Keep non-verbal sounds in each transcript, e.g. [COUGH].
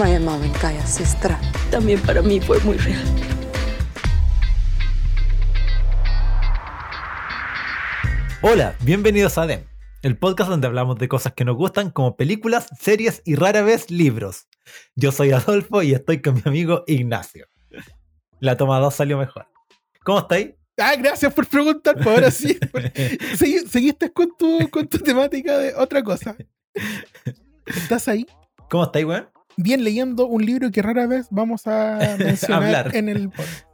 Maya Mavenkaya Sistra. También para mí fue muy real. Hola, bienvenidos a DEM, el podcast donde hablamos de cosas que nos gustan como películas, series y rara vez libros. Yo soy Adolfo y estoy con mi amigo Ignacio. La toma 2 salió mejor. ¿Cómo estáis? Ah, gracias por preguntar, pues ahora sí. [LAUGHS] Segui- Seguiste con tu, con tu temática de otra cosa. ¿Estás ahí? ¿Cómo estáis, weón? Bien leyendo un libro que rara vez vamos a [LAUGHS] mencionar en el podcast.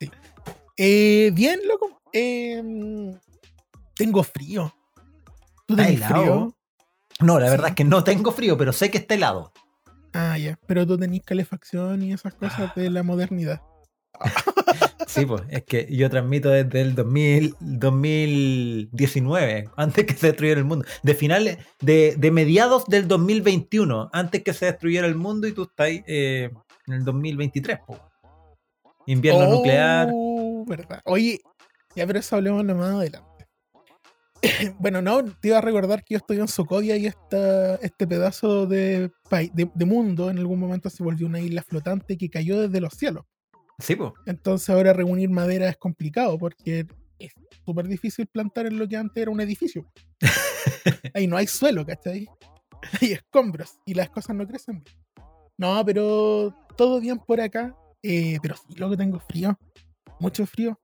Sí. Eh, bien, loco. Eh, tengo frío. ¿Tú ¿Está tenés helado? frío? No, la Sí. verdad es que no tengo frío, pero sé que está helado. Ah, ya. Pero tú tenés calefacción y esas cosas de la modernidad. [LAUGHS] Sí, pues, es que yo transmito desde el 2000, 2019, antes que se destruyera el mundo. De finales, de, de mediados del 2021, antes que se destruyera el mundo y tú estás eh, en el 2023, po. Invierno Oh, nuclear. verdad. Oye, ya pero eso hablemos más adelante. [COUGHS] bueno, no, te iba a recordar que yo estoy en Sokovia y esta, este pedazo de, de, de mundo en algún momento se volvió una isla flotante que cayó desde los cielos. Sí, pues. Entonces ahora reunir madera es complicado porque es súper difícil plantar en lo que antes era un edificio. [LAUGHS] Ahí no hay suelo, ¿cachai? [LAUGHS] Hay escombros y las cosas no crecen. No, pero todo bien por acá. Eh, pero sí, lo que tengo frío. Mucho frío.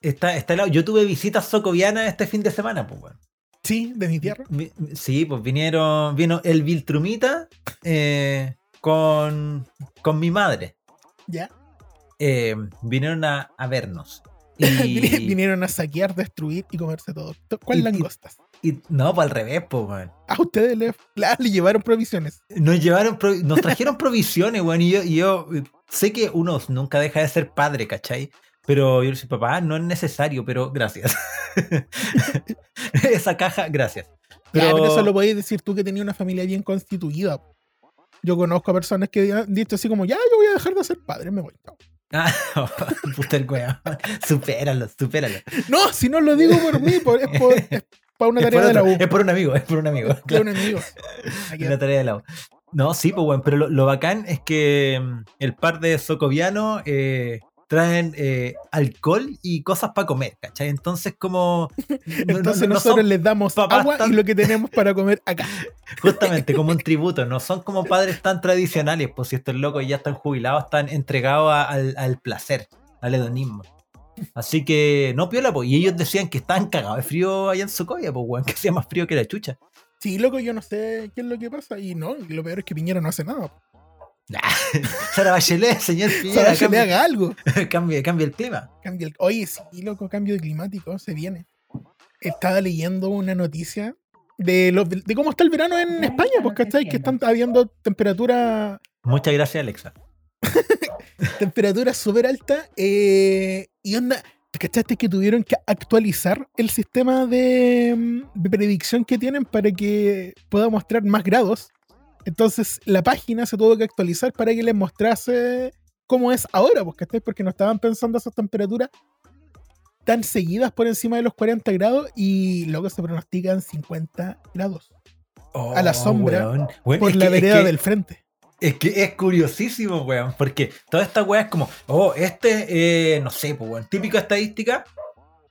Está, está helado. Yo tuve visitas socovianas este fin de semana, pues, weón. Sí, de mi tierra. Vi- Sí, pues vinieron, vino el Viltrumita eh, con, con mi madre. Ya. Eh, vinieron a, a vernos. [LAUGHS] Y, Vinieron a saquear, destruir y comerse todo. To- ¿Cuál langostas? y- no, pues al revés, pues, weón. A ustedes le, le llevaron provisiones. Nos llevaron, nos trajeron provisiones, weón, y yo, y yo sé que uno nunca deja de ser padre, ¿cachai? Pero yo le decía, papá, no es necesario, pero gracias. [LAUGHS] Esa caja, gracias. Pero, eso lo podéis decir tú que tenías una familia bien constituida. Yo conozco a personas que han dicho así como, ya, yo voy a dejar de ser padre, me voy. Ah, [LAUGHS] puta el weón. [LAUGHS] Supéralo, supéralo. No, si no lo digo por mí, por- es, por, es para una [LAUGHS] Es tarea de la U. es por un amigo, es por un amigo. De un amigo. Aquí- Una tarea de la U. No, sí, pues bueno, pero lo, lo bacán es que mm, el par de socovianos eh, traen eh, alcohol y cosas para comer, ¿cachai? Entonces, como. [LAUGHS] Entonces no nosotros les damos agua tan- y lo que tenemos para comer acá. [LAUGHS] justamente como un tributo, no son como padres tan tradicionales, pues si estos locos ya están jubilados, están entregados a- al, al placer, al hedonismo. Así que no piola, pues. Y ellos decían que estaban cagados de frío allá en Socovia, pues, weón, que hacía más frío que la chucha. Sí, loco, yo no sé qué es lo que pasa. Y no, lo peor es que Piñera no hace nada. [LAUGHS] Sara Bachelet, señor Piñera, cambie, haga algo. [LAUGHS] cambie, cambie el clima. Cambia el- Oye, sí, loco, cambio climático, se viene. Estaba leyendo una noticia de, los, de cómo está el verano en España, pues, ¿cachai? Que están habiendo temperatura Muchas gracias, Alexa. [LAUGHS] temperatura súper alta. eh, y onda, ¿te cachaste que tuvieron que actualizar el sistema de, mm, de predicción que tienen para que pueda mostrar más grados? Entonces la página se tuvo que actualizar para que les mostrase cómo es ahora, ¿cachai? Porque no estaban pensando esas temperaturas tan seguidas por encima de los 40 grados y luego se pronostican 50 grados A la sombra, Oh, weón. Weón, por la que- vereda que- del frente. Es que es curiosísimo, weón, porque toda esta weá es como, oh, este, eh, no sé, pues, weón, típica estadística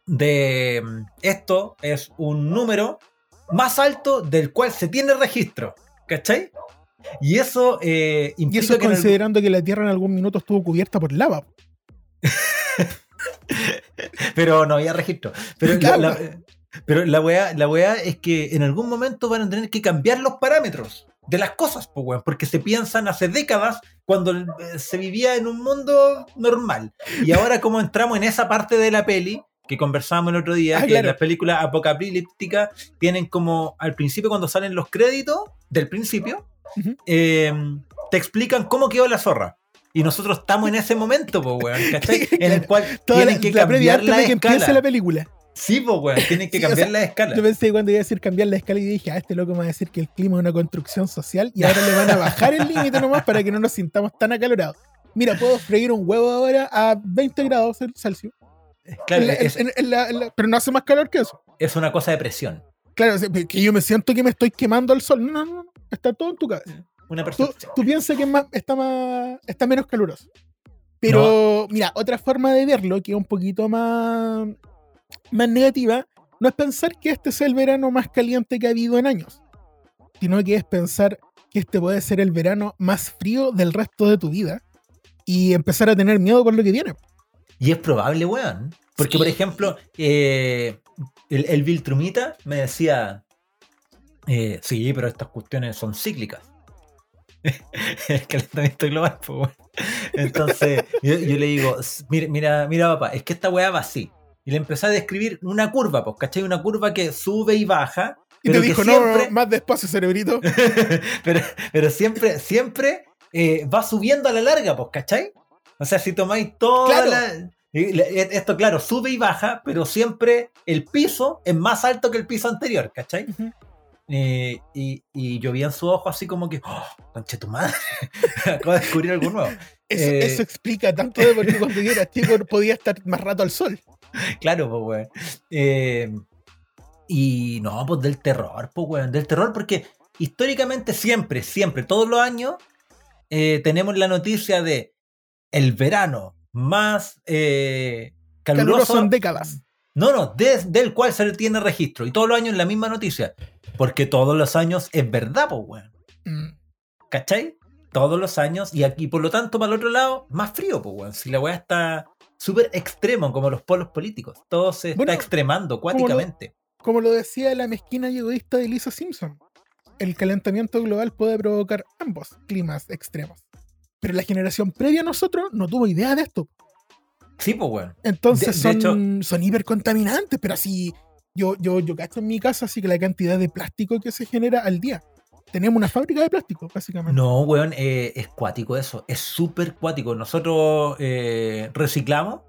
de mm, esto es un número más alto del cual se tiene registro, ¿cachai? Y eso eh, Y implica eso que en el- considerando que la Tierra en algún minuto estuvo cubierta por lava. [LAUGHS] pero no había registro. Pero la, Claro. la- pero la weá, la weá es que en algún momento van a tener que cambiar los parámetros de las cosas, pues, weón, porque se piensan hace décadas cuando eh, se vivía en un mundo normal. Y ahora como entramos en esa parte de la peli que conversábamos el otro día, Ah, que claro. las películas apocalípticas tienen como al principio cuando salen los créditos del principio, eh, te explican cómo quedó la zorra. Y nosotros estamos en ese momento, pues, weón, [LAUGHS] ¿cachai? En el cual Toda tienen la, que la cambiar la de que empiece escala. la película. Sí, pues, weón, [LAUGHS] tienen que Sí, o cambiar sea, la escala. Yo pensé cuando iba a decir cambiar la escala y dije, ah, este loco me va a decir que el clima es una construcción social y ahora le van a bajar el límite nomás para que no nos sintamos tan acalorados. Mira, puedo freír un huevo ahora a 20 grados Celsius. Claro, En la- es, en- en la- en la- pero no hace más calor que eso. es una cosa de presión. Claro, que yo me siento que me estoy quemando al sol. No, no, no. Está todo en tu cabeza. una Tú, tú piensas que es más, está, más, está menos caluroso. Pero, mira, otra forma de verlo, que es un poquito más, más negativa, no es pensar que este sea el verano más caliente que ha habido en años, sino que es pensar que este puede ser el verano más frío del resto de tu vida y empezar a tener miedo por lo que viene. Y es probable, weón. Porque, Sí. por ejemplo, eh, el, el Bill Trumita me decía, eh, sí, pero estas cuestiones son cíclicas. [LAUGHS] el calentamiento global, pues, weón. Entonces, yo, yo le digo, "S- mira, mira, mira, papá, es que esta weá va así. Y le empecé a describir una curva, pues, ¿cachai? Una curva que sube y baja. Y pero te que dijo, siempre- no, más despacio, cerebrito. [LAUGHS] pero, pero siempre, siempre eh, va subiendo a la larga, pues, ¿cachai? O sea, si tomáis toda Claro. la. e- Esto, claro, sube y baja, pero siempre el piso es más alto que el piso anterior, ¿cachai? Eh, y, y yo vi en su ojo así como que, oh, conche tu madre, [LAUGHS] acabo de descubrir algo nuevo. Eso, Eh. eso explica tanto de por qué cuando yo era chico podía estar más rato al sol. Claro, pues, weón. Eh, y no, pues del terror, pues, weón. Del terror porque históricamente siempre, siempre, todos los años, eh, tenemos la noticia de el verano más eh, Caluroso caluroso. en décadas. No, no, del cual se tiene registro. Y todos los años la misma noticia. Porque todos los años es verdad, pues, weón. Mm. ¿Cachai? Todos los años. Y aquí, por lo tanto, para el otro lado, más frío, pues, weón. Si la weá está súper extremo, como los polos políticos. Todo se Bueno, está extremando cuáticamente. Como lo decía la mezquina y egoísta de Lisa Simpson, el calentamiento global puede provocar ambos climas extremos. Pero la generación previa a nosotros no tuvo idea de esto. Sí, pues, weón. Entonces De- de son, son hipercontaminantes, pero así yo, yo, yo cacho en mi casa, así que la cantidad de plástico que se genera al día. Tenemos una fábrica de plástico, básicamente. No, weón, eh, es cuático eso. Es súper cuático. Nosotros eh, reciclamos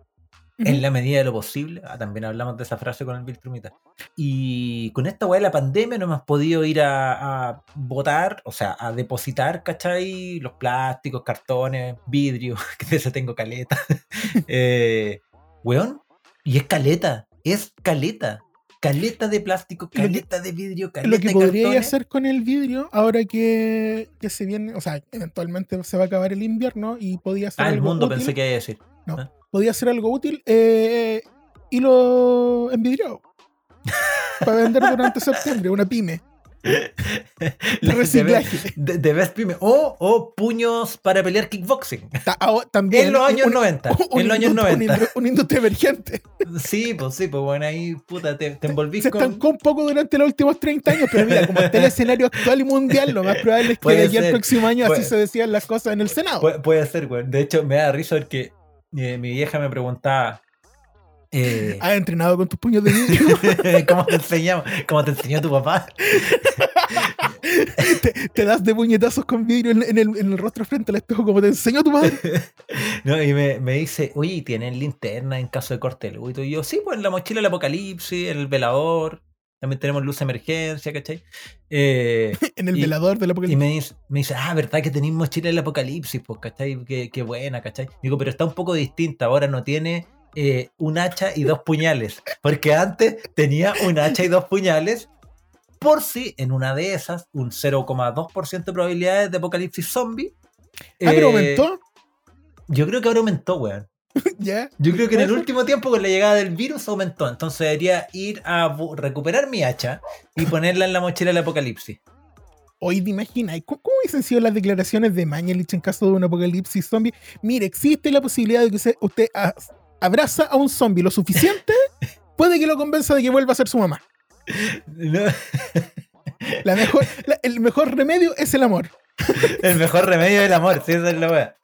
Ujú. en la medida de lo posible. Ah, también hablamos de esa frase con el Bill Trumita. Y con esta weá de la pandemia no hemos podido ir a, a botar, o sea, a depositar, ¿cachai? Los plásticos, cartones, vidrio, [LAUGHS] que de ese tengo caleta. [LAUGHS] eh, weón, y es caleta, es caleta. Caleta de plástico, que- caleta de vidrio, caleta Lo que de podría cartones. hacer con el vidrio, ahora que, que se viene, o sea, eventualmente se va a acabar el invierno y podía ser Ah, el mundo útil, pensé que iba a decir. Podía ser algo útil, eh, hilo envidriado. [LAUGHS] para vender durante septiembre, una pyme. [LAUGHS] Reciclaje. de- de Best Pyme. O, o puños para pelear kickboxing. [LAUGHS] Ta- También. En los años un- 90. un En los años industria- 90. Una, industria emergente. Sí, pues sí, pues bueno, ahí puta, te, te envolvís Se con. estancó un poco durante los últimos 30 años, pero mira, como está el escenario actual y mundial, lo más probable es que de aquí al próximo año así se decían las cosas en el Senado. Puede, puede ser, güey. De hecho, me da risa porque eh, mi vieja me preguntaba. eh, ¿Has entrenado con tus puños de vidrio? [LAUGHS] ¿Cómo te enseñamos? ¿Cómo te enseñó tu papá? te, te das de puñetazos con vidrio en, en el, en el rostro frente al espejo como te enseñó tu madre. [LAUGHS] No, y me, me dice, oye, ¿y ¿tienen linterna en caso de corte de luz? Y yo, sí, pues en la mochila del apocalipsis, en el velador. También tenemos luz de emergencia, ¿cachai? Eh, [LAUGHS] En el Y- velador del Y apocalipsis. me dice, me dice, ah, ¿verdad que tenéis mochila del apocalipsis? Pues, ¿cachai? Qué, qué buena, ¿cachai? Digo, pero está un poco distinta. Ahora no tiene eh, un hacha y dos puñales. Porque antes tenía un hacha y dos puñales. Por si en una de esas, un 0,2% de probabilidades de apocalipsis zombie. Ah, pero eh, aumentó. Yo creo que ahora aumentó, weón. [LAUGHS] ya. Yo creo que en el último tiempo con la llegada del virus aumentó. Entonces debería ir a recuperar mi hacha y ponerla en la mochila del apocalipsis. Hoy te imaginas, ¿cómo, hubiesen sido las declaraciones de Mañalich en caso de un apocalipsis zombie? Mire, existe la posibilidad de que usted, usted a- abraza a un zombie lo suficiente, [LAUGHS] puede que lo convenza de que vuelva a ser su mamá. No. La mejor, la- el mejor remedio es el amor. El mejor remedio del amor, sí, esa es la wea.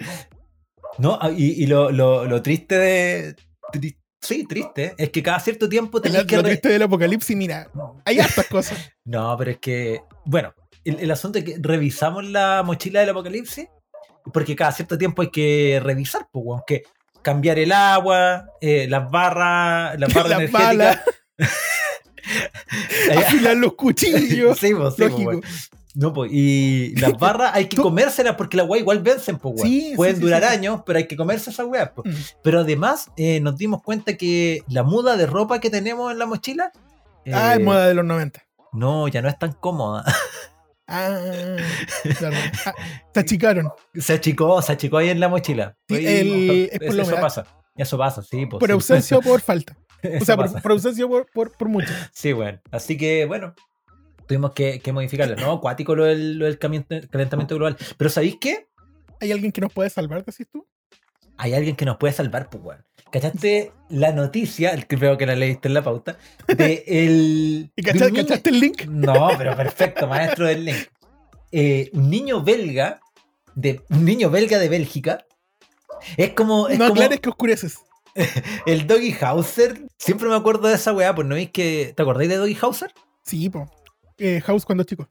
No, ah, y, y lo, lo, lo triste de. tri- sí, triste. Es que cada cierto tiempo Lo, tenés que. re- triste del apocalipsis, mira, hay hartas cosas. [LAUGHS] No, pero es que. Bueno, el, el asunto es que revisamos la mochila del apocalipsis. Porque cada cierto tiempo hay que revisar, pues, weón, que cambiar el agua, eh, las barras, las [LAUGHS] barras Las energéticas. [LAUGHS] Afilar los cuchillos. sí, pues, sí, pues, Lógico. No, pues, y las [LAUGHS] barras hay que comérselas porque las weas igual vencen, pues. Sí, Pueden sí, durar sí, años, pero hay que comerse esas weas, pues. Mm. Pero además eh, nos dimos cuenta que la muda de ropa que tenemos en la mochila. Ah, eh, es moda de los 90. No, ya no es tan cómoda. Ah, claro. [LAUGHS] Ah, se achicaron. Se achicó, se achicó ahí en la mochila. Sí, Ahí, el- es por eso, la pasa. Eso pasa, sí. Pues, Por sí. ausencia o por falta. [LAUGHS] O sea, por, por ausencia o por, por, por mucho. Sí, bueno. Así que, bueno, tuvimos que, que modificarlo. No, acuático lo del, lo del calentamiento global. Pero ¿sabéis qué? ¿Hay alguien que nos puede salvar, decís tú? Hay alguien que nos puede salvar, pues, weón. ¿Cachaste la noticia? El que la leíste en la pauta. De [LAUGHS] el. ¿Y de niño- cachaste el link? No, pero perfecto, maestro del link. Eh, un niño belga, de, un niño belga de Bélgica, es como, es No como aclares que oscureces. [LAUGHS] el Doggy Hauser. Siempre me acuerdo de esa weá, pues no veis que. ¿Te acordáis de Doggy Hauser? Sí, po. Eh, House cuando chico.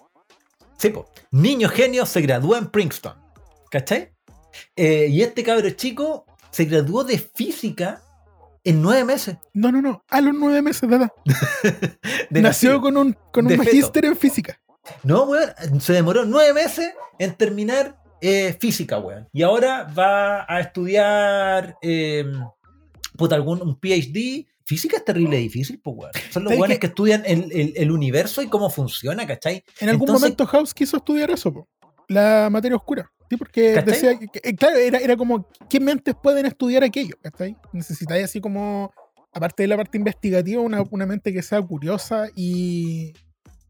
Sí, po. Niño genio se gradúa en Princeton. ¿Cachai? Eh, y este cabro chico se graduó de física en nueve meses. No, no, no. A los nueve meses de edad. [LAUGHS] De Nació nacido. con un, con un magíster en física. No, weón, se demoró nueve meses en terminar eh, física, weón. Y ahora va a estudiar eh, puta, algún un PhD. Física es terrible difícil, pues, weón. Son los ¿Sabes weones que estudian el, el- el universo y cómo funciona, ¿cachai? En algún Entonces- momento House quiso estudiar eso, po. La materia oscura. Sí, porque ¿Cachai? decía que, que- claro, era, era como, ¿qué mentes pueden estudiar aquello? ¿Cachai? Necesitáis así como, aparte de la parte investigativa, una, una mente que sea curiosa y,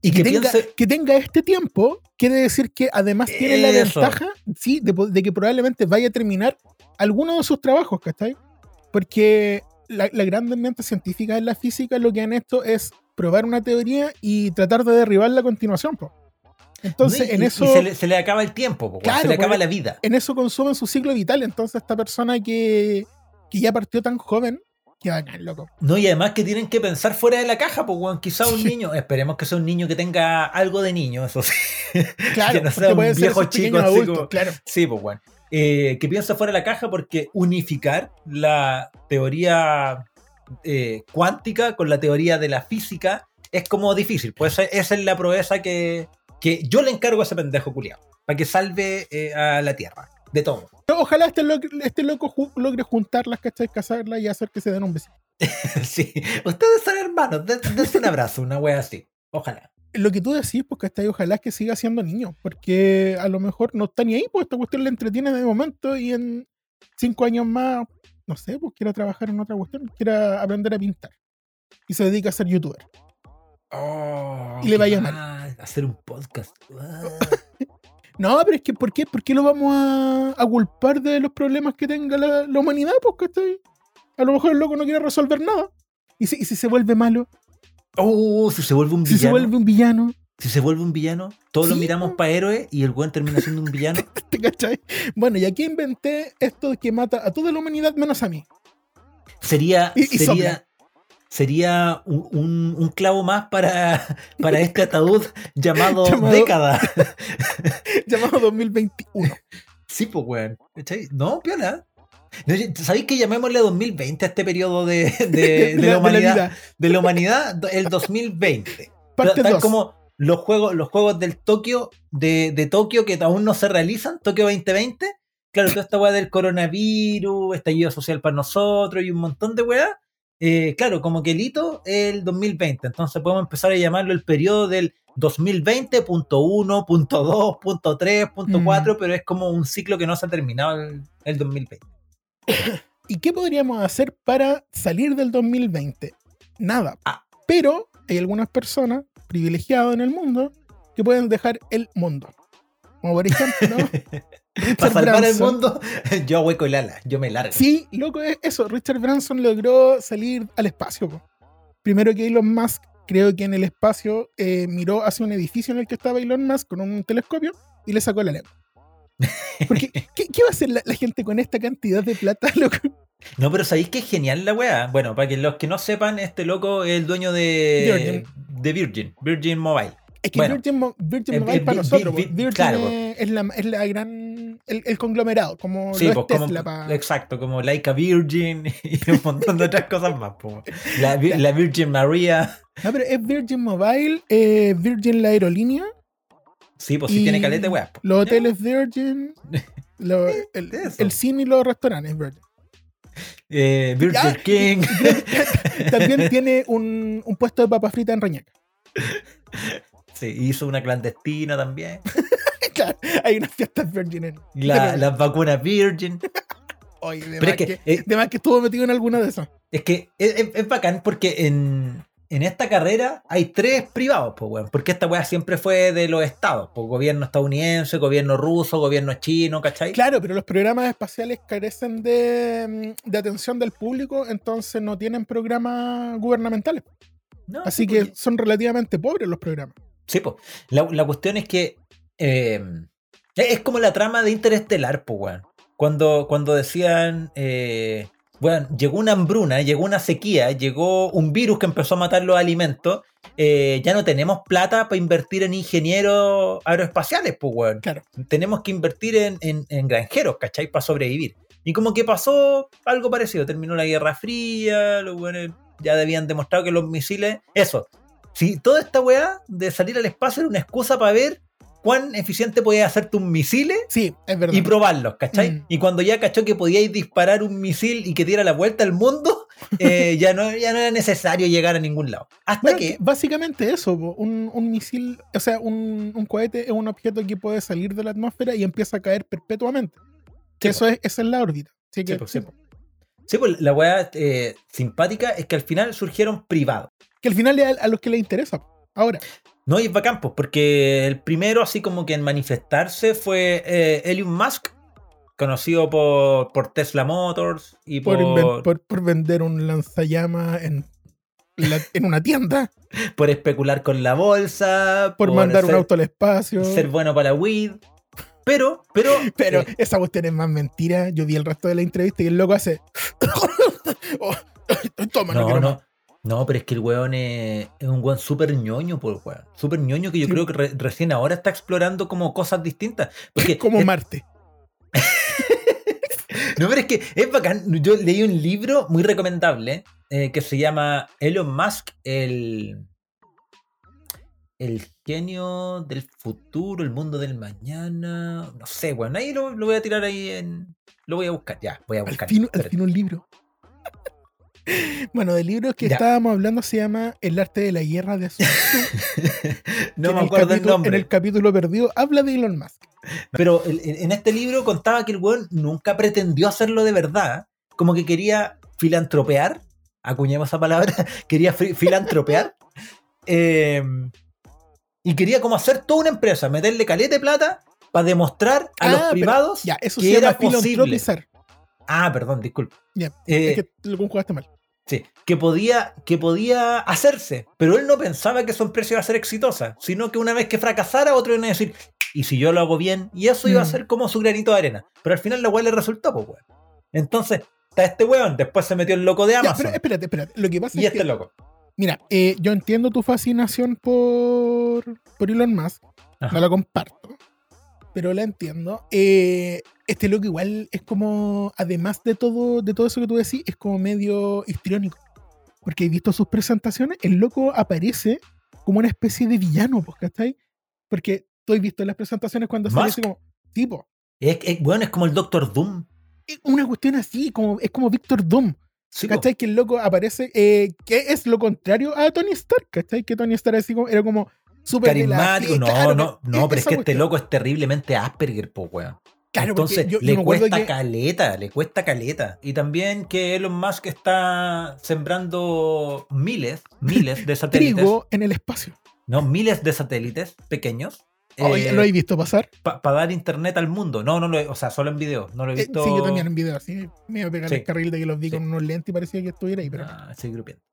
Y que, tenga, piense. que tenga este tiempo, quiere decir que además tiene la ventaja, sí, de, de que probablemente vaya a terminar alguno de sus trabajos, ¿cachai? Porque la, la gran mente científica en la física lo que han hecho es probar una teoría y tratar de derribarla a continuación, po. Entonces, ¿no? Y- en eso... y se, le, se le acaba el tiempo, po, weón, Claro, se le acaba la vida. en eso consumen su ciclo vital. Entonces, esta persona que, que ya partió tan joven, que bacán, loco. No, y además que tienen que pensar fuera de la caja, pues, weón. Quizá un Sí. niño, esperemos que sea un niño que tenga algo de niño, eso sí. Claro, [LAUGHS] Que no sea un viejo chico así como- claro. Sí, pues bueno. Eh, que piensa fuera de la caja porque unificar la teoría eh, cuántica con la teoría de la física es como difícil. Pues esa es la proeza que, que yo le encargo a ese pendejo culiado. Para que salve eh, a la Tierra. De todo. Ojalá este, lo- este loco ju- logre juntarlas, ¿cachai? Casarlas y hacer que se den un besito. [LAUGHS] sí. Ustedes son hermanos. den- Dense un abrazo, una wea así. Ojalá. Lo que tú decís, pues, ¿cachai? Ojalá es que siga siendo niño, porque a lo mejor no está ni ahí, pues esta cuestión le entretiene de momento y en cinco años más, no sé, pues quiera trabajar en otra cuestión, quiera aprender a pintar. Y se dedica a ser youtuber. Oh, Y le vaya mal. Hacer un podcast. Ah. [LAUGHS] No, pero es que, ¿por qué? ¿Por qué lo vamos a, a culpar de los problemas que tenga la, la humanidad? Pues, ¿cachai? A lo mejor el loco no quiere resolver nada. ¿Y si, y si se vuelve malo? Oh, si se vuelve un ¿Si villano. se vuelve un villano? Si se vuelve un villano, todos lo miramos para héroe y el buen termina siendo un villano. [LAUGHS] ¿Te cachai? Bueno, y aquí inventé esto que mata a toda la humanidad menos a mí. Sería, Y- y sería, sopla. sería un, un- un clavo más para, [LAUGHS] para este ataúd [LAUGHS] llamado, Llamado- década. Llamado 2021. Sí, pues, weón. ¿Cachai? No, piola. ¿Sabéis que llamémosle 2020 a este periodo de, de- [LAUGHS] de la humanidad? vida. De la humanidad, el 2020. Parte Tal 2. como los juegos, los juegos del Tokio, de, de Tokio que aún no se realizan, Tokio 2020. Claro, toda esta weá del coronavirus, estallido social para nosotros y un montón de weá. eh, claro, como que el hito es el 2020. Entonces podemos empezar a llamarlo el periodo del 2020.1.2.3.4, Mm. pero es como un ciclo que no se ha terminado el, el 2020. [COUGHS] ¿Y qué podríamos hacer para salir del 2020? Nada. Ah. Pero hay algunas personas privilegiadas en el mundo que pueden dejar el mundo. Como por ejemplo, [LAUGHS] Para Richard salvar el Branson. mundo, [LAUGHS] yo hueco el ala, yo me largo. Sí, loco, es eso. Richard Branson logró salir al espacio. po. Primero que Elon Musk, creo que en el espacio eh, miró hacia un edificio en el que estaba Elon Musk con un telescopio y le sacó la lengua. Porque, ¿qué, qué va a hacer la, la gente con esta cantidad de plata, [LAUGHS] loco? No, pero ¿sabéis que es genial la weá? Bueno, para que los que no sepan, este loco es el dueño de Virgin. de Virgin, Virgin Mobile. Es que Bueno. Virgin, Mo- Virgin Eh, Mobile eh, para nosotros, vi- Virgin claro, es, es la, es la gran. El, el conglomerado, como Sí, lo pues es como, pa- exacto, como Laika Virgin [LAUGHS] y un montón de otras cosas más. [LAUGHS] la Virgin María. No, pero es Virgin Mobile, eh, Virgin la aerolínea. Sí, pues sí tiene caleta de weá. po. Los hoteles Virgin. lo- [LAUGHS] el, cine y los restaurantes Virgin. Eh, Virgin Ya, King. [LAUGHS] También tiene un, un puesto de papas fritas en Reñaca. Sí, hizo una clandestina también. [LAUGHS] claro, hay unas fiestas virgin en. La- las vacunas Virgin. Oye, de, Pero más es que, que, eh, de más que estuvo metido en alguna de esas. Es que es, es- es bacán porque en, en esta carrera hay tres privados, pues, weón. Porque esta weá siempre fue de los estados. Pues, gobierno estadounidense, gobierno ruso, gobierno chino, ¿cachai? Claro, pero los programas espaciales carecen de, mm, de atención del público, entonces no tienen programas gubernamentales. No, Así sí, que pues, son relativamente pobres los programas. Sí, pues. La, la cuestión es que eh, es como la trama de Interestelar, pues, weón. Cuando, cuando decían, eh, bueno, llegó una hambruna, llegó una sequía, llegó un virus que empezó a matar los alimentos, eh, ya no tenemos plata para invertir en ingenieros aeroespaciales, pues, weón. Claro. Tenemos que invertir en, en- en granjeros, ¿cachai? Para sobrevivir. Y como que pasó algo parecido. Terminó la Guerra Fría, los weones ya habían demostrado que los misiles. Eso. Si toda esta weá de salir al espacio era una excusa para ver cuán eficiente podías hacer tus misiles Sí, es verdad. y probarlos, ¿cachai? Mm. Y cuando ya cachó que podíais disparar un misil y que diera la vuelta al mundo, [LAUGHS] eh, ya, no, ya no era necesario llegar a ningún lado. Hasta Bueno, que. básicamente eso, un, un misil, o sea, un, un cohete es un objeto que puede salir de la atmósfera y empieza a caer perpetuamente. Que Sí, eso es, esa es la órbita. Así que, Sí, po, sí, sí, pues la weá eh, simpática es que al final surgieron privados. que al final es a, a los que les interesa. Ahora, No, y es bacán, pues, porque el primero, así como que en manifestarse, fue eh, Elon Musk, conocido por, por Tesla Motors y por, por, inven- por, por vender un lanzallamas en, la- en una tienda, [LAUGHS] por especular con la bolsa, por mandar ser, un auto al espacio. ser bueno para weed. Pero, pero, [LAUGHS] Pero eh, esa cuestión es más mentira. Yo vi el resto de la entrevista y el loco hace. [LAUGHS] Oh, toma, no, no, no. No, pero es que el weón es, es un weón súper ñoño, pues, weón. Súper ñoño que yo Sí. creo que re- recién ahora está explorando como cosas distintas. Porque [LAUGHS] Como es- Marte. [LAUGHS] No, pero es que es bacán. Yo leí un libro muy recomendable eh, que se llama Elon Musk, el, el genio del futuro, el mundo del mañana. No sé, bueno, ahí lo, lo voy a tirar ahí en. Lo voy a buscar, ya, voy a Al buscar. fin, al espérate. fin un libro. [LAUGHS] Bueno, del libro que Ya. estábamos hablando se llama El arte de la guerra de Sun Tzu, [LAUGHS] no me acuerdo el capítulo- nombre. En el capítulo perdido habla de Elon Musk. Pero el- en este libro contaba que el weón nunca pretendió hacerlo de verdad. Como que quería filantropear. Acuñemos esa palabra. [LAUGHS] quería fi- filantropear. eh, y quería como hacer toda una empresa, meterle caleta de plata para demostrar a Ah, los pero privados Ya, eso que se llama era posible. filantropizar. Ah, perdón, disculpe. Ya, Eh, es que lo conjugaste mal. Sí, que podía, que podía hacerse, pero él no pensaba que su empresa iba a ser exitosa, sino que una vez que fracasara, otro iba a decir, ¿y si yo lo hago bien? Y eso iba a Mm. ser como su granito de arena. Pero al final la weá le resultó, pues weón. Entonces, está este weón, después se metió el loco de Ya, Amazon. pero espérate, espérate. Lo que pasa y es este que, loco. mira, eh, yo entiendo tu fascinación por, por Elon Musk. Ajá. No la comparto, pero la entiendo. Eh, este loco igual es como, además de todo, de todo eso que tú decís, es como medio histriónico. Porque he visto sus presentaciones, el loco aparece como una especie de villano, pues, ¿cachai? Porque tú has visto en las presentaciones cuando sale así como, tipo, Es, es- weón, es como el Doctor Doom. una cuestión así, como, es como Víctor Doom. Sí, po. ¿Cachai? Que el loco aparece, eh, que es lo contrario a Tony Stark, ¿cachai? Que Tony Stark así como, era como súper Carismático. No, claro, no, que- no, pero es que este loco es terriblemente Asperger, pues weón. Claro, Entonces yo- yo le cuesta que- caleta, le cuesta caleta. Y también que Elon Musk está sembrando miles, miles de [LAUGHS] satélites. trigo en el espacio. No, miles de satélites pequeños. Oye, ¿Lo he visto pasar? Para dar internet al mundo. No, no lo he, o sea, solo en video. No lo he Eh, visto. sí, yo también en video, así me iba a pegar Sí. el carril de que los vi Sí. con unos lentes y parecía que estuviera ahí, pero no. Ah, sí, grupiendo.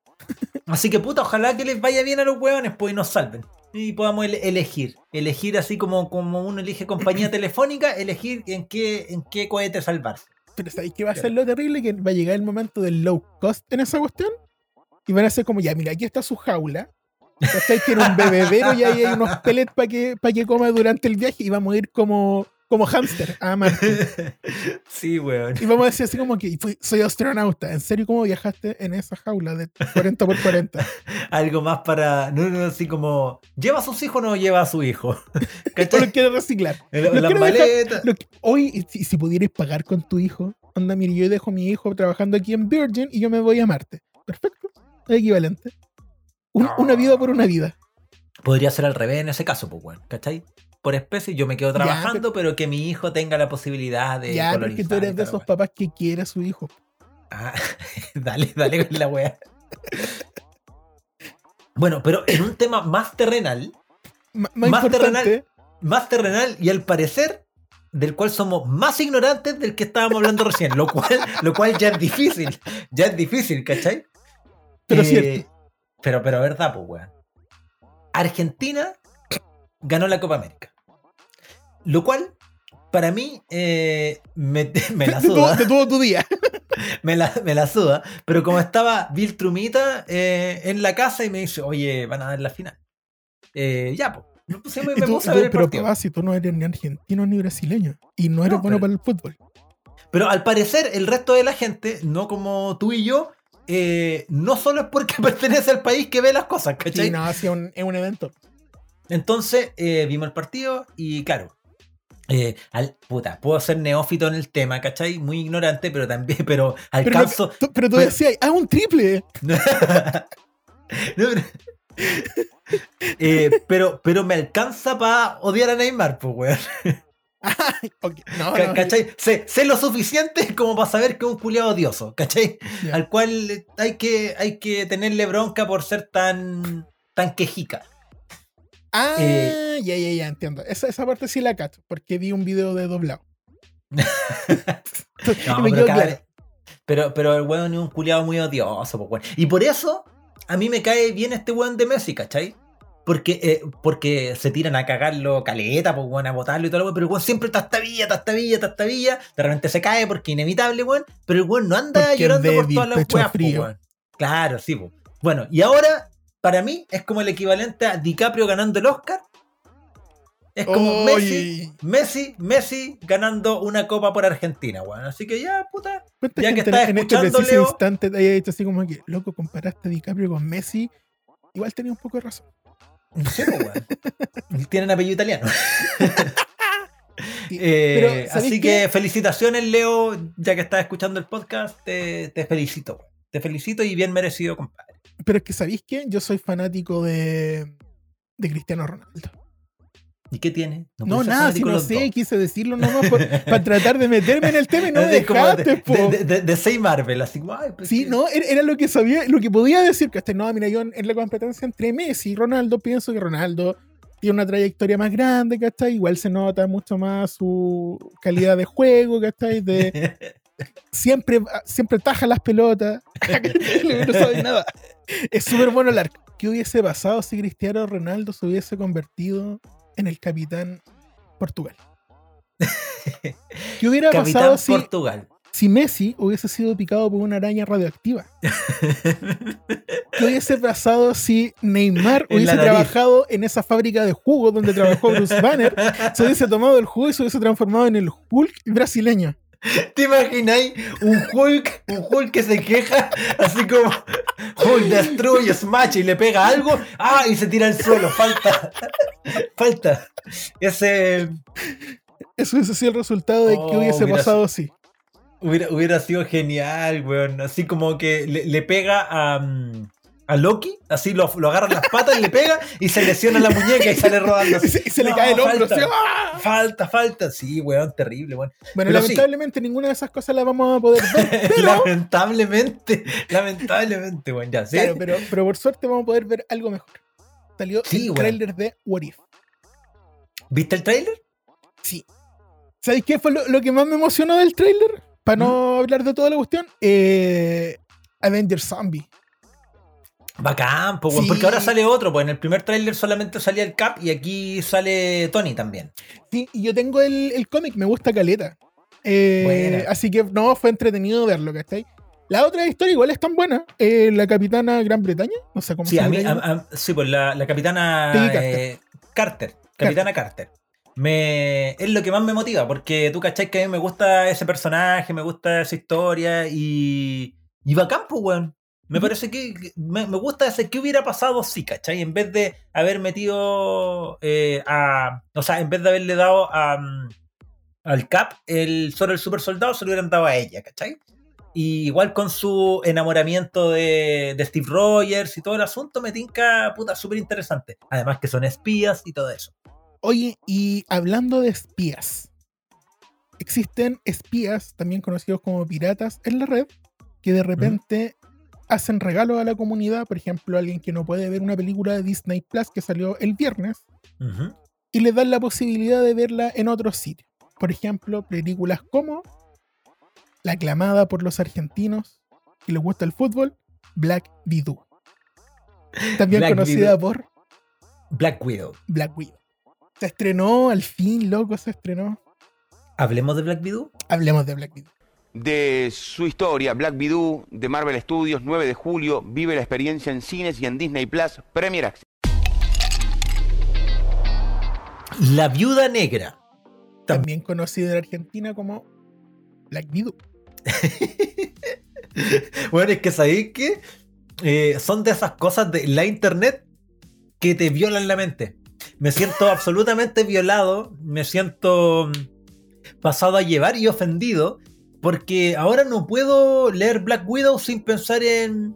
Así que puta, ojalá que les vaya bien a los hueones, pues y nos salven. Y podamos ele- elegir. Elegir así como, como uno elige compañía [CLEARS THROAT] telefónica, elegir en qué, en qué cohete salvarse. Pero ¿sabéis qué va a ser lo terrible? Que va a llegar el momento del low cost en esa cuestión y van a ser como, ya, mira, aquí está su jaula. ¿Cachai? Tiene un bebedero y ahí hay unos pellets para que, pa' que coma durante el viaje y vamos a ir como, como hámster a Marte. [LAUGHS] sí, weón. Y vamos a decir así como que soy astronauta. ¿En serio cómo viajaste en esa jaula de 40 por 40? [LAUGHS] Algo más para. No, no, así como. ¿Lleva a sus hijos o no lleva a su hijo? ¿O [LAUGHS] ¿Cachai? lo quieres reciclar? Dejar-. Lo que- hoy, si, si pudierais pagar con tu hijo, anda, mire, yo dejo a mi hijo trabajando aquí en Virgin y yo me voy a Marte. Perfecto. Es equivalente. Un- No. Una vida por una vida. podría ser al revés en ese caso, pues, weón, ¿cachai? Por especie, yo me quedo Ya, trabajando, pero... que mi hijo tenga la posibilidad de. Ya, porque tú eres de esos papás que quiere a su hijo. Ah, [LAUGHS] dale, dale con la weá. Bueno, pero en un tema más terrenal, M- más, Más importante, más terrenal y al parecer del cual somos más ignorantes del que estábamos hablando recién, lo cual, lo cual ya es difícil, ya es difícil, ¿cachai? Pero Eh, cierto. Pero, pero verdad, pues, weón. Argentina ganó la Copa América. Lo cual, para mí, eh, me, [LAUGHS] me la suda. de todo tu día. [LAUGHS] me la, me la suda. Pero como estaba Bill Trumita eh, en la casa y me dice, oye, van a dar la final. Eh, ya, pues. Puse, me, tú- puse a ver el pero partido. papá, si tú no eres ni argentino ni brasileño y no eres No, bueno pero- para el fútbol. Pero al parecer, el resto de la gente, no como tú y yo, eh, no solo es porque [LAUGHS] pertenece al país que ve las cosas, ¿cachai? Sí, no, sí, un, es un evento. Entonces, eh, vimos el partido y claro. Eh, al, puta, puedo ser neófito en el tema, ¿cachai? Muy ignorante, pero también, [LAUGHS] pero Pero, alcanzo. tú, pero tú pero- decías, ah, un triple. [LAUGHS] No, pero, [LAUGHS] Eh, pero, pero me alcanza para odiar a Neymar, pues, weón. No, no, ¿Cachai? Sé, sé lo suficiente como para saber que es un culiado odioso, ¿cachai? Al cual hay que, hay que tenerle bronca por ser tan, tan quejica. Ah, eh, ya, ya, ya, entiendo. Esa, esa parte sí la cacho, porque vi un video de doblado. [LAUGHS] [LAUGHS] No, pero, cabe- claro. pero, pero el weón es un culiado muy odioso, pues, weón. Y por eso a mí me cae bien este weón de Messi, ¿cachai? Porque, eh, porque se tiran a cagarlo caleta, pues, weón, a botarlo y todo lo weón. Pero el weón siempre tastabilla, tastabilla, tastabilla. De repente se cae porque inevitable, weón. Pero el weón no anda Porque llorando por todas las weas, pues, weón. Claro, sí, pues. Bueno, y ahora, para mí, es como el equivalente a DiCaprio ganando el Oscar. Es como. Messi, Messi, Messi ganando una copa por Argentina, weón. Así que ya, puta. ¿Cuánta Ya que estás en este escuchando, preciso Leo? instante te haya dicho así como que, loco, comparaste a DiCaprio con Messi? Igual tenía un poco de razón. Sé, po, weón. [LAUGHS] Tienen apellido italiano. Sí, [LAUGHS] Eh, pero, ¿sabéis así qué? que felicitaciones, Leo, ya que estás escuchando el podcast, te, te felicito. weón. Te felicito y bien merecido, compadre. Pero es que, ¿sabéis qué? Yo soy fanático de, de Cristiano Ronaldo. ¿Y qué tiene? No, ser nada, si no sé, dos. quise decirlo nomás [LAUGHS] para tratar de meterme en el tema y no me Es como de, dejaste, de, de, de Say Marvel, así como, ay, pues Sí, que- no, era, era lo que sabía, lo que podía decir, que no, mira, yo en, en la competencia entre Messi y Ronaldo pienso que Ronaldo tiene una trayectoria más grande, ¿cachai? Igual se nota mucho más su calidad de juego, ¿cachai? De [LAUGHS] siempre, siempre taja las pelotas, [LAUGHS] no sabe nada. Es súper bueno el arco. ¿Qué hubiese pasado si Cristiano Ronaldo se hubiese convertido en el capitán Portugal? ¿Qué hubiera Capitán pasado si, Portugal. si Messi hubiese sido picado por una araña radioactiva? ¿Qué hubiese pasado si Neymar hubiese trabajado en esa fábrica de jugo donde trabajó Bruce Banner? Se hubiese tomado el jugo y se hubiese transformado en el Hulk brasileño. ¿Te imagináis un Hulk, un Hulk que se queja así como Hulk destruye, smash y le pega algo, ah, y se tira al suelo, falta, falta. Ese Eso hubiese sido el resultado de que Oh, hubiese pasado así. hubiera, hubiera sido genial, weón. Así como que le, le pega a, mm, a Loki, así lo, lo agarra en las patas y le pega y se lesiona la muñeca y sale rodando. [LAUGHS] Y se, y se le cae el hombro. falta. ¡ah! Falta, falta. Sí, weón, terrible, weón. Bueno, Pero sí. lamentablemente ninguna de esas cosas las vamos a poder ver. [LAUGHS] Pero, lamentablemente, lamentablemente, weón, ya, ¿sí? claro, pero, pero por suerte vamos a poder ver algo mejor. Salió Sí, el tráiler de What If. ¿Viste el tráiler? Sí. ¿Sabéis qué fue lo, lo que más me emocionó del tráiler? Para no hablar de toda la cuestión. Eh, Avengers Zombie. Bacán, pues, weón, Sí. porque ahora sale otro, pues en el primer tráiler solamente salía el Cap y aquí sale Tony también. Sí, y yo tengo el, el cómic, me gusta Caleta. Eh, así que no, fue entretenido verlo, ¿cachai? La otra historia igual es tan buena. eh, la capitana Gran Bretaña, no sé cómo Sí, se a mí, a- a- sí, pues la, la capitana Carter. eh, Carter, capitana Carter. Me, es lo que más me motiva, porque tú cachai que a mí me gusta ese personaje, me gusta esa historia y. Y bacán, pues, weón. Me parece que que me, me gusta ese qué hubiera pasado si, ¿cachai? En vez de haber metido eh, a. O sea, en vez de haberle dado a, al Cap el solo el super soldado, se lo hubieran dado a ella, ¿cachai? Y igual con su enamoramiento de, de Steve Rogers y todo el asunto, me tinca puta súper interesante. Además que son espías y todo eso. Oye, y hablando de espías, existen espías, también conocidos como piratas, en la red, que de repente hacen regalos a la comunidad, por ejemplo, alguien que no puede ver una película de Disney Plus que salió el viernes, y le dan la posibilidad de verla en otros sitios. Por ejemplo, películas como la aclamada por los argentinos que les gusta el fútbol, Black Widow. También Black conocida por Black Widow. Black Widow. Se estrenó, al fin, loco, se estrenó. ¿Hablemos de Black Widow? Hablemos de Black Widow. De su historia, Black Widow, de Marvel Studios, 9 de julio, vive la experiencia en cines y en Disney Plus, Premier Access. La Viuda Negra. Tam- También conocida en Argentina como Black Widow. [LAUGHS] Bueno, es que sabéis que eh, son de esas cosas de la internet que te violan la mente. Me siento [LAUGHS] absolutamente violado, me siento mm, pasado a llevar y ofendido porque ahora no puedo leer Black Widow sin pensar en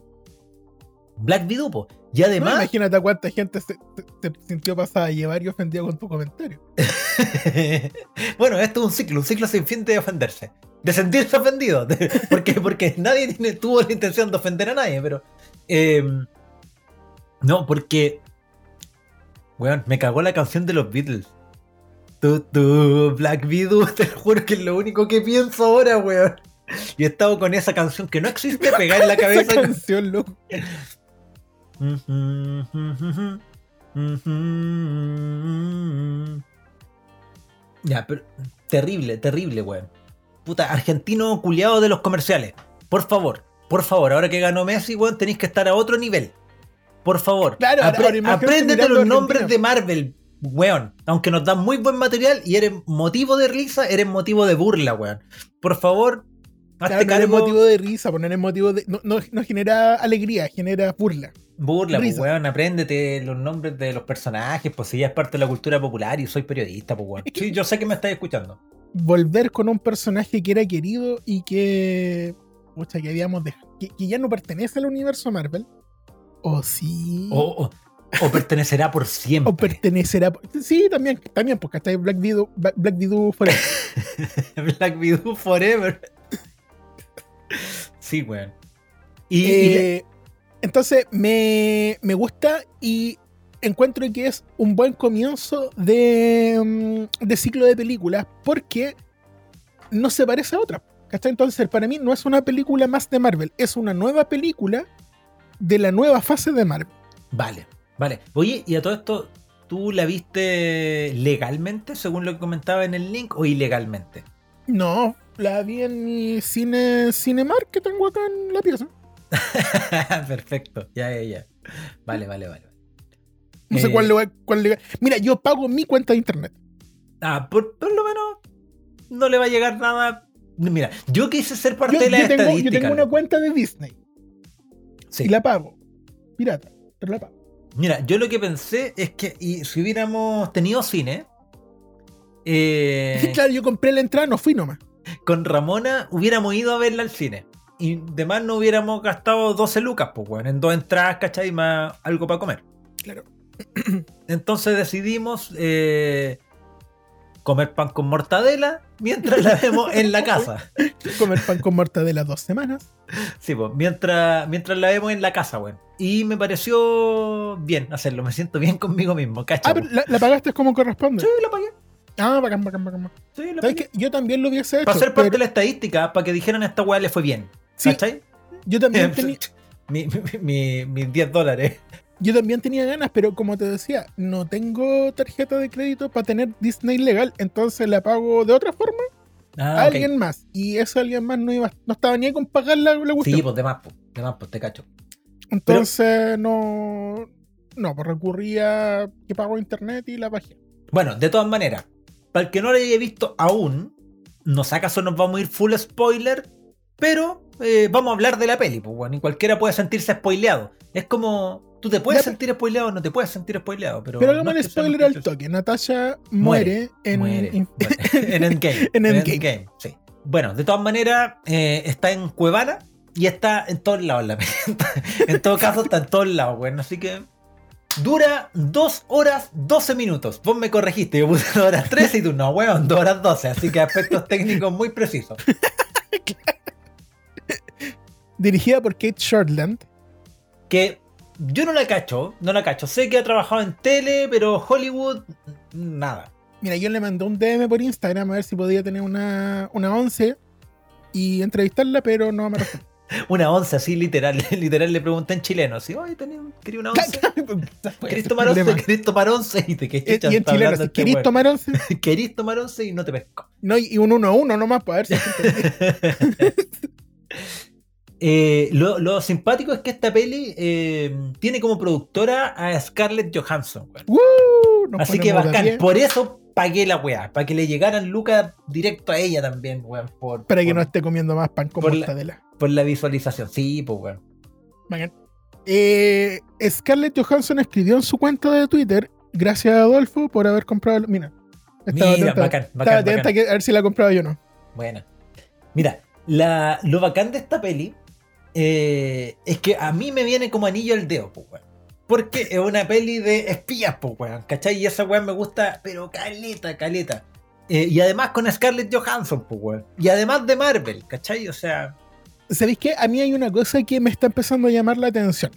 Black Widow. po. Y No, además, imagínate a cuánta gente se, se- se sintió pasada a llevar y ofendida con tu comentario. [LAUGHS] bueno, esto es un ciclo, un ciclo sin fin de ofenderse. De sentirse ofendido. de- [LAUGHS] porque, porque nadie tiene- tuvo la intención de ofender a nadie, pero. eh, no, porque. Weón, me cagó la canción de los Beatles. Tu, tu, Black Widow, [LAUGHS] te lo juro que es lo único que pienso ahora, weón. Y he estado con esa canción que no existe [LAUGHS] pegada en la Esa cabeza. canción, loco. Ya, pero terrible, terrible, weón. Puta, argentino culiado de los comerciales. Por favor, por favor, ahora que ganó Messi, weón, tenéis que estar a otro nivel. Por favor, Claro, apre- ahora apréndete los nombres de Marvel, weón. Aunque nos dan muy buen material y eres motivo de risa, eres motivo de burla, weón. Por favor, hazte Claro, no motivo de risa, poner es motivo de. No, no- no genera alegría, genera burla. Burla, pues, weón, apréndete los nombres de los personajes, pues si ya es parte de la cultura popular y soy periodista, pues weón. Sí, yo sé que me estáis escuchando. Volver con un personaje que era querido y que. Pucha, que habíamos dejado. Que, que ya no pertenece al universo Marvel. O sí. O, o- o pertenecerá por siempre. o pertenecerá. Sí, también, también, porque hasta Black Widow, Black Widow Forever. [LAUGHS] Black Widow Forever. sí, weón. Y, y- Eh, entonces, me, me gusta y encuentro que es un buen comienzo de, mm, de ciclo de películas porque no se parece a otra. ¿cachai? Entonces, para mí no es una película más de Marvel, es una nueva película de la nueva fase de Marvel. Vale, vale. Oye, y a todo esto, ¿tú la viste legalmente, según lo que comentaba en el link, o ilegalmente? No, la vi en mi cine Cinemark que tengo acá en la pieza. [LAUGHS] Perfecto, ya, ya, ya. Vale, vale, vale. No sé Eh, cuál, le- cuál le- Mira, yo pago mi cuenta de internet. Ah, por, por lo menos no le va a llegar nada. Mira, yo quise ser parte Yo, de la yo tengo, yo tengo una cuenta de Disney Sí. y la pago. Pirata, pero la pago. Mira, yo lo que pensé es que y si hubiéramos tenido cine, eh, [LAUGHS] claro, yo compré la entrada, no fui nomás. con Ramona hubiéramos ido a verla al cine. Y además no hubiéramos gastado 12 lucas, pues, bueno, en dos entradas, ¿cachai? Más algo para comer. Claro. Entonces decidimos eh, comer pan con mortadela mientras la vemos en la casa. [LAUGHS] Comer pan con mortadela dos semanas. Sí, pues, mientras, mientras la vemos en la casa, weón. Y me pareció bien hacerlo, me siento bien conmigo mismo, ¿cachai? Ah, pero la, la pagaste como corresponde. Sí, la pagué. Ah, bacán, bacán, bacán. Sí, la ¿Sabes pagué. Yo también lo hubiese hecho. Para ser parte pero de la estadística, para que dijeran a esta weá le fue bien. Sí. ¿Cachai? yo, también [LAUGHS] tenía, Mi- mi- mi- Mis 10 dólares. Yo también tenía ganas, pero como te decía, no tengo tarjeta de crédito para tener Disney legal, entonces la pago de otra forma Ah, a alguien más. Y ese alguien más no iba, no estaba ni ahí con pagar la, la cuestión. Sí, pues de más, pues, de más, pues te cacho. Entonces no. No, pues recurría que pago internet y la página. Bueno, de todas maneras, para el que no lo haya visto aún, no sé acaso nos vamos a ir full spoiler, pero eh, vamos a hablar de la peli, pues bueno, y cualquiera puede sentirse spoileado. Es como, tú te puedes sentir spoileado o no te puedes sentir spoileado, pero... Pero no hagamos es el spoiler al toque. Natasha muere, en, Muere, en- muere. [LAUGHS] [LAUGHS] en Endgame. En Endgame. sí. bueno, de todas maneras, eh, está en Cuevana y está en todos lados la peli. [LAUGHS] en todo caso, está en todos lados, weón. Así que dura 2 horas 12 minutos. Vos me corregiste, yo puse 2 horas 13 y tú no, weón, 2 horas 12. Así que aspectos técnicos muy precisos. Dirigida por Kate Shortland. Que yo no la cacho, no la cacho. Sé que ha trabajado en tele, pero Hollywood, nada. Mira, yo le mandé un DM por Instagram a ver si podía tener una, una 11 y entrevistarla, pero no me respondió. [LAUGHS] Una once, así literal. [LAUGHS] Literal le pregunté en chileno. Así, oye, quería una once. [LAUGHS] ¿Querés tomar once? ¿Querés tomar once? Y te que Eh, Y en chileno, si querís tomar 11, ¿Querís tomar once? Y no te pesco. no, y un 1 a 1 nomás para ver si. Eh, lo, lo simpático es que esta peli eh, tiene como productora a Scarlett Johansson. Así que bacán. Por eso pagué la weá. Para que le llegaran lucas directo a ella también, weón. Por, Para que no esté comiendo más pan con por la- mortadela. por la visualización. Sí, pues weón. Bacán. Eh, Scarlett Johansson escribió en su cuenta de Twitter, gracias a Adolfo por haber comprado. Mira, estaba Mira, atenta, bacán, estaba bacán, que- a ver si la compraba yo o no. Buena. Mira, la, lo bacán de esta peli eh, es que a mí me viene como anillo al dedo, pues. Porque es una peli de espías, pues, weón. ¿Cachai? Y esa weón me gusta, pero caleta, caleta. Eh, y además con Scarlett Johansson, pues, weón. Y además de Marvel, ¿cachai? O sea, ¿Sabéis qué? A mí hay una cosa que me está empezando a llamar la atención.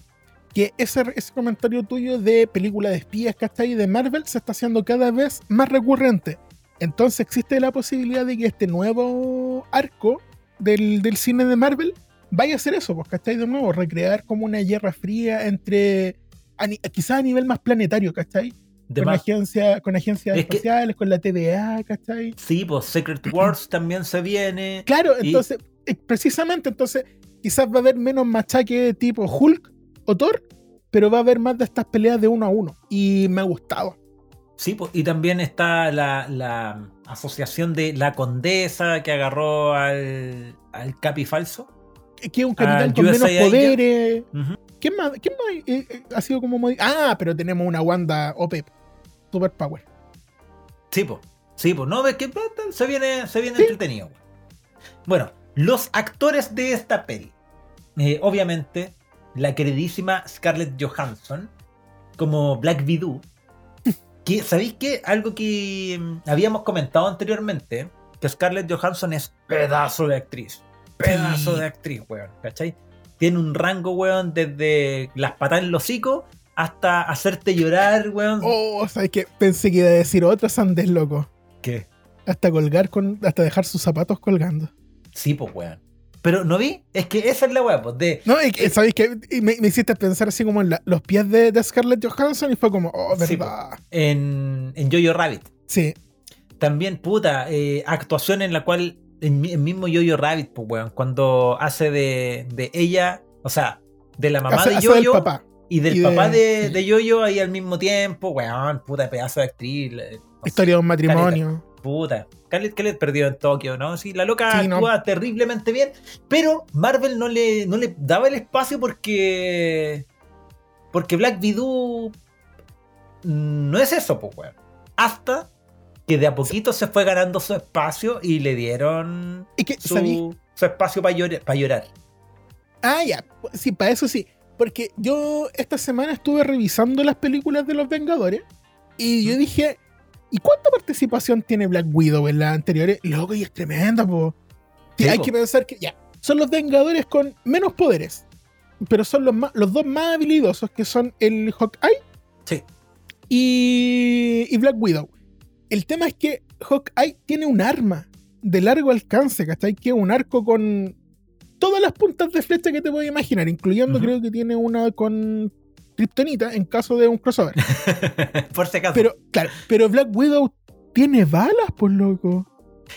Que ese, ese comentario tuyo de película de espías, ¿cachai? De Marvel se está haciendo cada vez más recurrente. Entonces existe la posibilidad de que este nuevo arco del, del cine de Marvel vaya a hacer eso, pues, ¿cachai? De nuevo, recrear como una guerra fría entre, a quizás a nivel más planetario, ¿cachai? de Con, más. agencia, con agencias Es que- espaciales, con la TVA, ¿cachai? Sí, pues Secret Wars también se viene. Claro, Y- entonces, eh, precisamente, entonces, quizás va a haber menos machaque tipo Hulk o Thor, pero va a haber más de estas peleas de uno a uno. Y me ha gustado. Sí, pues, y también está la, la asociación de la condesa que agarró al, al Capi falso. Que es un capitán Ah, con menos poderes. Ujú. ¿Quién más, quién más eh, eh, ha sido como Ah, pero tenemos una Wanda OP. Superpower. Sí, pues. Sí, pues. No, ves que eh, se viene, se viene Sí. entretenido. Bueno, los actores de esta peli. Eh, obviamente, la queridísima Scarlett Johansson como Black Widow. [LAUGHS] Que, ¿Sabéis qué? Algo que mm, habíamos comentado anteriormente, que Scarlett Johansson es pedazo de actriz. Pedazo de actriz, weón. ¿Cachai? Tiene un rango, weón, desde las patas en los hocico hasta hacerte llorar, weón. Oh, ¿sabes qué? Pensé que iba a decir otra Sandes, loco. ¿Qué? Hasta colgar con. Hasta dejar sus zapatos colgando. Sí, pues, weón. Pero no vi, es que esa es la weá, pues, de. No, y que, ¿sabéis qué? Y Me, me hiciste pensar así como en la- los pies de, de Scarlett Johansson y fue como, oh, Sí, verdad. En, en Jojo Rabbit. Sí. También, puta, eh, actuación en la cual. Mi- el mismo Jojo Rabbit, pues, weón. Cuando hace de, de ella, o sea, de la mamá Hace- de papá. y del y papá de, de Jojo ahí al mismo tiempo, weón. Puta, pedazo de actriz. sé, Historia de un matrimonio. Puta. Scarlett Scarlett perdió en Tokio, ¿no? Sí, la loca Sí, no. actúa terriblemente bien, pero Marvel no le, no le daba el espacio porque. Porque Black Widow no es eso, pues, weón. Hasta que de a poquito se fue ganando su espacio y le dieron Y que, su, su espacio para llorar, pa' llorar. Ah, ya. Sí, para eso sí. Porque yo esta semana estuve revisando las películas de los Vengadores y yo dije, ¿y cuánta participación tiene Black Widow en las anteriores? Loco, y es tremenda, po. Sí, hay que pensar que ya. Son los Vengadores con menos poderes. Pero son los, más, los dos más habilidosos, que son el Hawkeye Sí. y, y Black Widow. El tema es que Hawkeye tiene un arma de largo alcance, ¿cachai? Que es un arco con todas las puntas de flecha que te puedes imaginar, incluyendo creo que tiene una con Kryptonita en caso de un crossover. [LAUGHS] Por si acaso. Pero, claro, pero Black Widow tiene balas, por loco.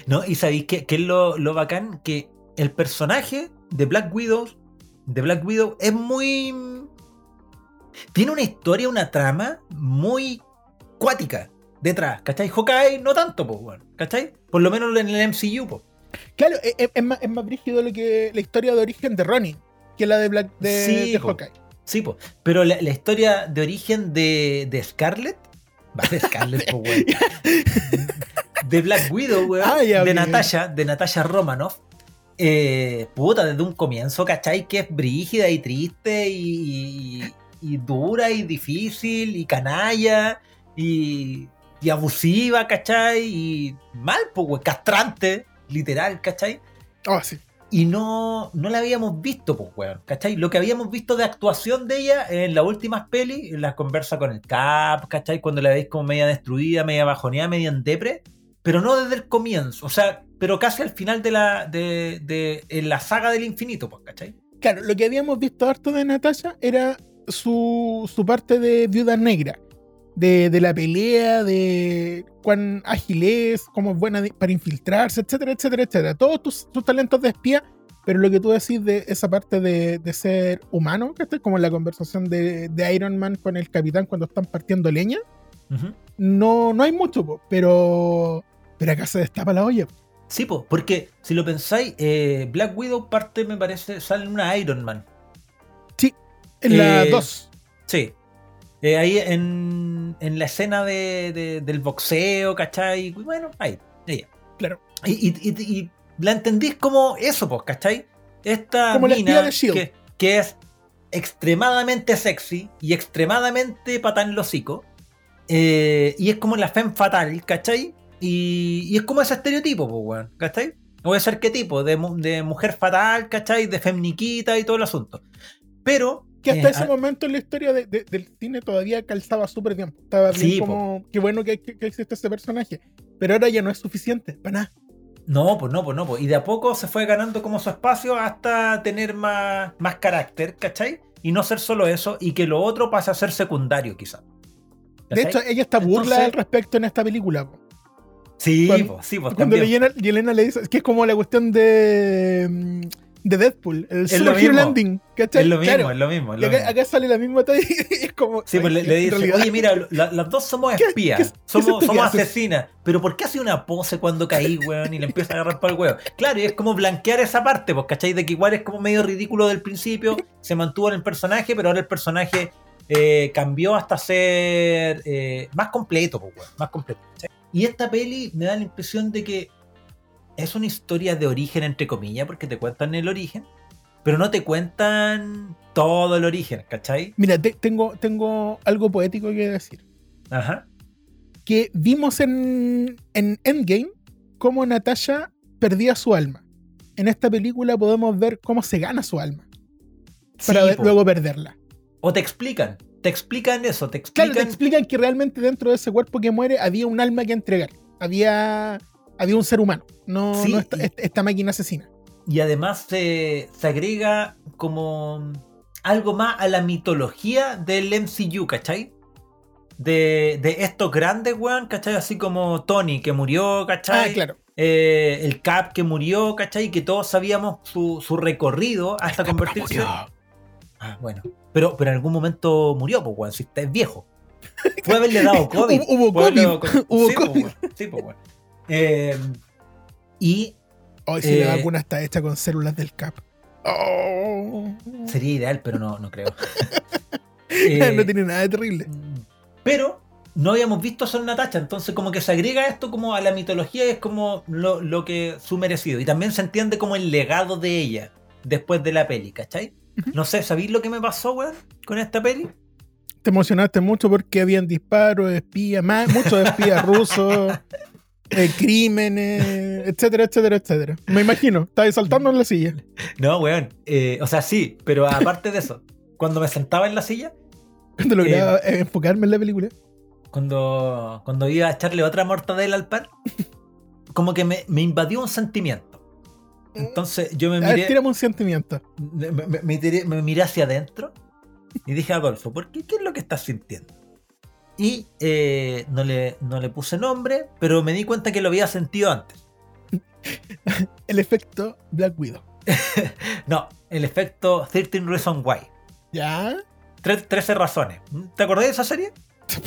¿No? Y sabéis qué, qué es lo, lo bacán? Que el personaje de Black Widow, de Black Widow, es muy. Tiene una historia, una trama muy cuática detrás, ¿cachai? Hawkeye no tanto, pues, bueno, ¿cachai? Por lo menos en el MCU, pues. Claro, es, es- es más, es más brígido lo que la historia de origen de Ronnie que la de Black de, Sí, de po. Hawkeye. Sí, pues. Pero la, la historia de origen de, de Scarlett. Va, de Scarlett, pues, weón. [LAUGHS] de Black Widow, weón, Ah, de. Natasha, de Natasha Romanoff. eh, puta, desde un comienzo, ¿cachai? Que es brígida y triste y, y- y dura y difícil y canalla y, y abusiva, ¿cachai? Y mal, pues, castrante, literal, ¿cachai? Oh, sí. y no, no la habíamos visto, pues, weón, ¿cachai? Lo que habíamos visto de actuación de ella en las últimas pelis, en las conversa con el Cap, ¿cachai? Cuando la veis como media destruida, media bajoneada, media en depre, pero no desde el comienzo, o sea, pero casi al final de la, de, de en la saga del infinito, pues, ¿cachai? Claro, lo que habíamos visto harto de Natasha era su, su parte de viuda negra. De, de la pelea, de cuán ágil es, cómo es buena de- para infiltrarse, etcétera, etcétera, etcétera. Todos tus, tus talentos de espía, pero lo que tú decís de esa parte de, de ser humano, que como en la conversación de, de Iron Man con el capitán cuando están partiendo leña, no, no hay mucho, po, pero, pero acá se destapa la olla. Sí, pues, porque si lo pensáis, eh, Black Widow parte, me parece, sale una Iron Man. En la Eh, 2. Sí. Eh, ahí en, en la escena de, de- del boxeo, ¿cachai? Bueno, ahí, ella. Claro. Y, y- y- y la entendís como eso, pues, ¿cachai? Esta Como la mina de S.H.I.E.L.D.. que, que es extremadamente sexy y extremadamente patán hocico. eh, y es como la femme fatal, ¿cachai? Y, y es como ese estereotipo, pues, weón, ¿cachai? O ese arquetipo de, de mujer fatal, ¿cachai? De femniquita y todo el asunto. Pero. Que hasta eh, ese a- momento en la historia de- de- del cine todavía calzaba súper bien. Estaba bien Sí, como, qué bueno que, que- que existe ese personaje. Pero ahora ya no es suficiente, para nada. No, pues no, pues no, pues. Y de a poco se fue ganando como su espacio hasta tener más, más carácter, ¿cachai? Y no ser solo eso, y que lo otro pase a ser secundario, quizá. De hecho, ella está burla Entonces- al respecto en esta película. po. sí, cuando- pues, sí, pues Cuando Yelena le dice, es que es como la cuestión de, mm, de Deadpool, el lo Super Hero mismo. landing. ¿cachai? Es lo mismo, Claro. es lo mismo. es lo acá, mismo. acá sale la misma talla [LAUGHS] y es como. Sí, pues le, le dice, oye, mira, la- las dos somos [LAUGHS] ¿Qué- espías, qué- somos, somos asesinas, pero ¿por qué hace una pose cuando caí, [LAUGHS] weón, y le empieza a agarrar para el huevo? Claro, y es como blanquear esa parte, pues, ¿cachai? De que igual es como medio ridículo del principio, se mantuvo en el personaje, pero ahora el personaje eh, cambió hasta ser eh, más completo, pues, weón, más completo. ¿cachai? Y esta peli me da la impresión de que es una historia de origen, entre comillas, porque te cuentan el origen, pero no te cuentan todo el origen, ¿cachai? Mira, te- tengo, tengo algo poético que decir. Ajá. Que vimos en, en Endgame cómo Natasha perdía su alma. En esta película podemos ver cómo se gana su alma para Sí, ver- luego perderla. O te explican, te explican eso, te Claro, te explican que realmente dentro de ese cuerpo que muere había un alma que entregar. Había, había un ser humano, no, Sí, no esta, máquina asesina. Y además se, se agrega como algo más a la mitología del MCU, ¿cachai? De, de estos grandes, weón, ¿cachai? Así como Tony que murió, ¿cachai? Ah, claro. Eh, el Cap que murió, ¿cachai? Que todos sabíamos su, su recorrido hasta convertirse. Ah, bueno. Pero, pero en algún momento murió, pues, weón, si está es viejo. [LAUGHS] Fue haberle dado COVID. Hubo- hubo haberle Sí, pues, COVID. Sí, pues, weón. Eh, y Hoy si la Eh, vacuna está hecha con células del CAP. Oh. sería ideal, pero no, no creo. [LAUGHS] Eh, no tiene nada de terrible. Pero no habíamos visto eso en Natacha, entonces como que se agrega esto como a la mitología y es como lo, lo que su merecido. Y también se entiende como el legado de ella después de la peli, ¿cachai? No sé, ¿sabéis lo que me pasó, weón, con esta peli? Te emocionaste mucho porque habían disparos, espías, más, muchos espías [LAUGHS] rusos, eh, crímenes, etcétera, etcétera, etcétera. Me imagino, estabas saltando en la silla. No, weón. eh, o sea, sí, pero aparte de eso, cuando me sentaba en la silla, Cuando lograba eh, enfocarme en la película. cuando, cuando iba a echarle otra mortadela al pan, como que me, me invadió un sentimiento. Entonces yo me A ver, miré, tírame un sentimiento. me, me- me tiré- me miré hacia adentro y dije, Adolfo, ¿por qué? ¿Qué es lo que estás sintiendo? Y eh, no, le, no le puse nombre, pero me di cuenta que lo había sentido antes. [LAUGHS] El efecto Black Widow. [LAUGHS] No, el efecto 13 Reasons Why. ¿Ya? Tre- 13 razones. ¿Te acordás de esa serie? [LAUGHS]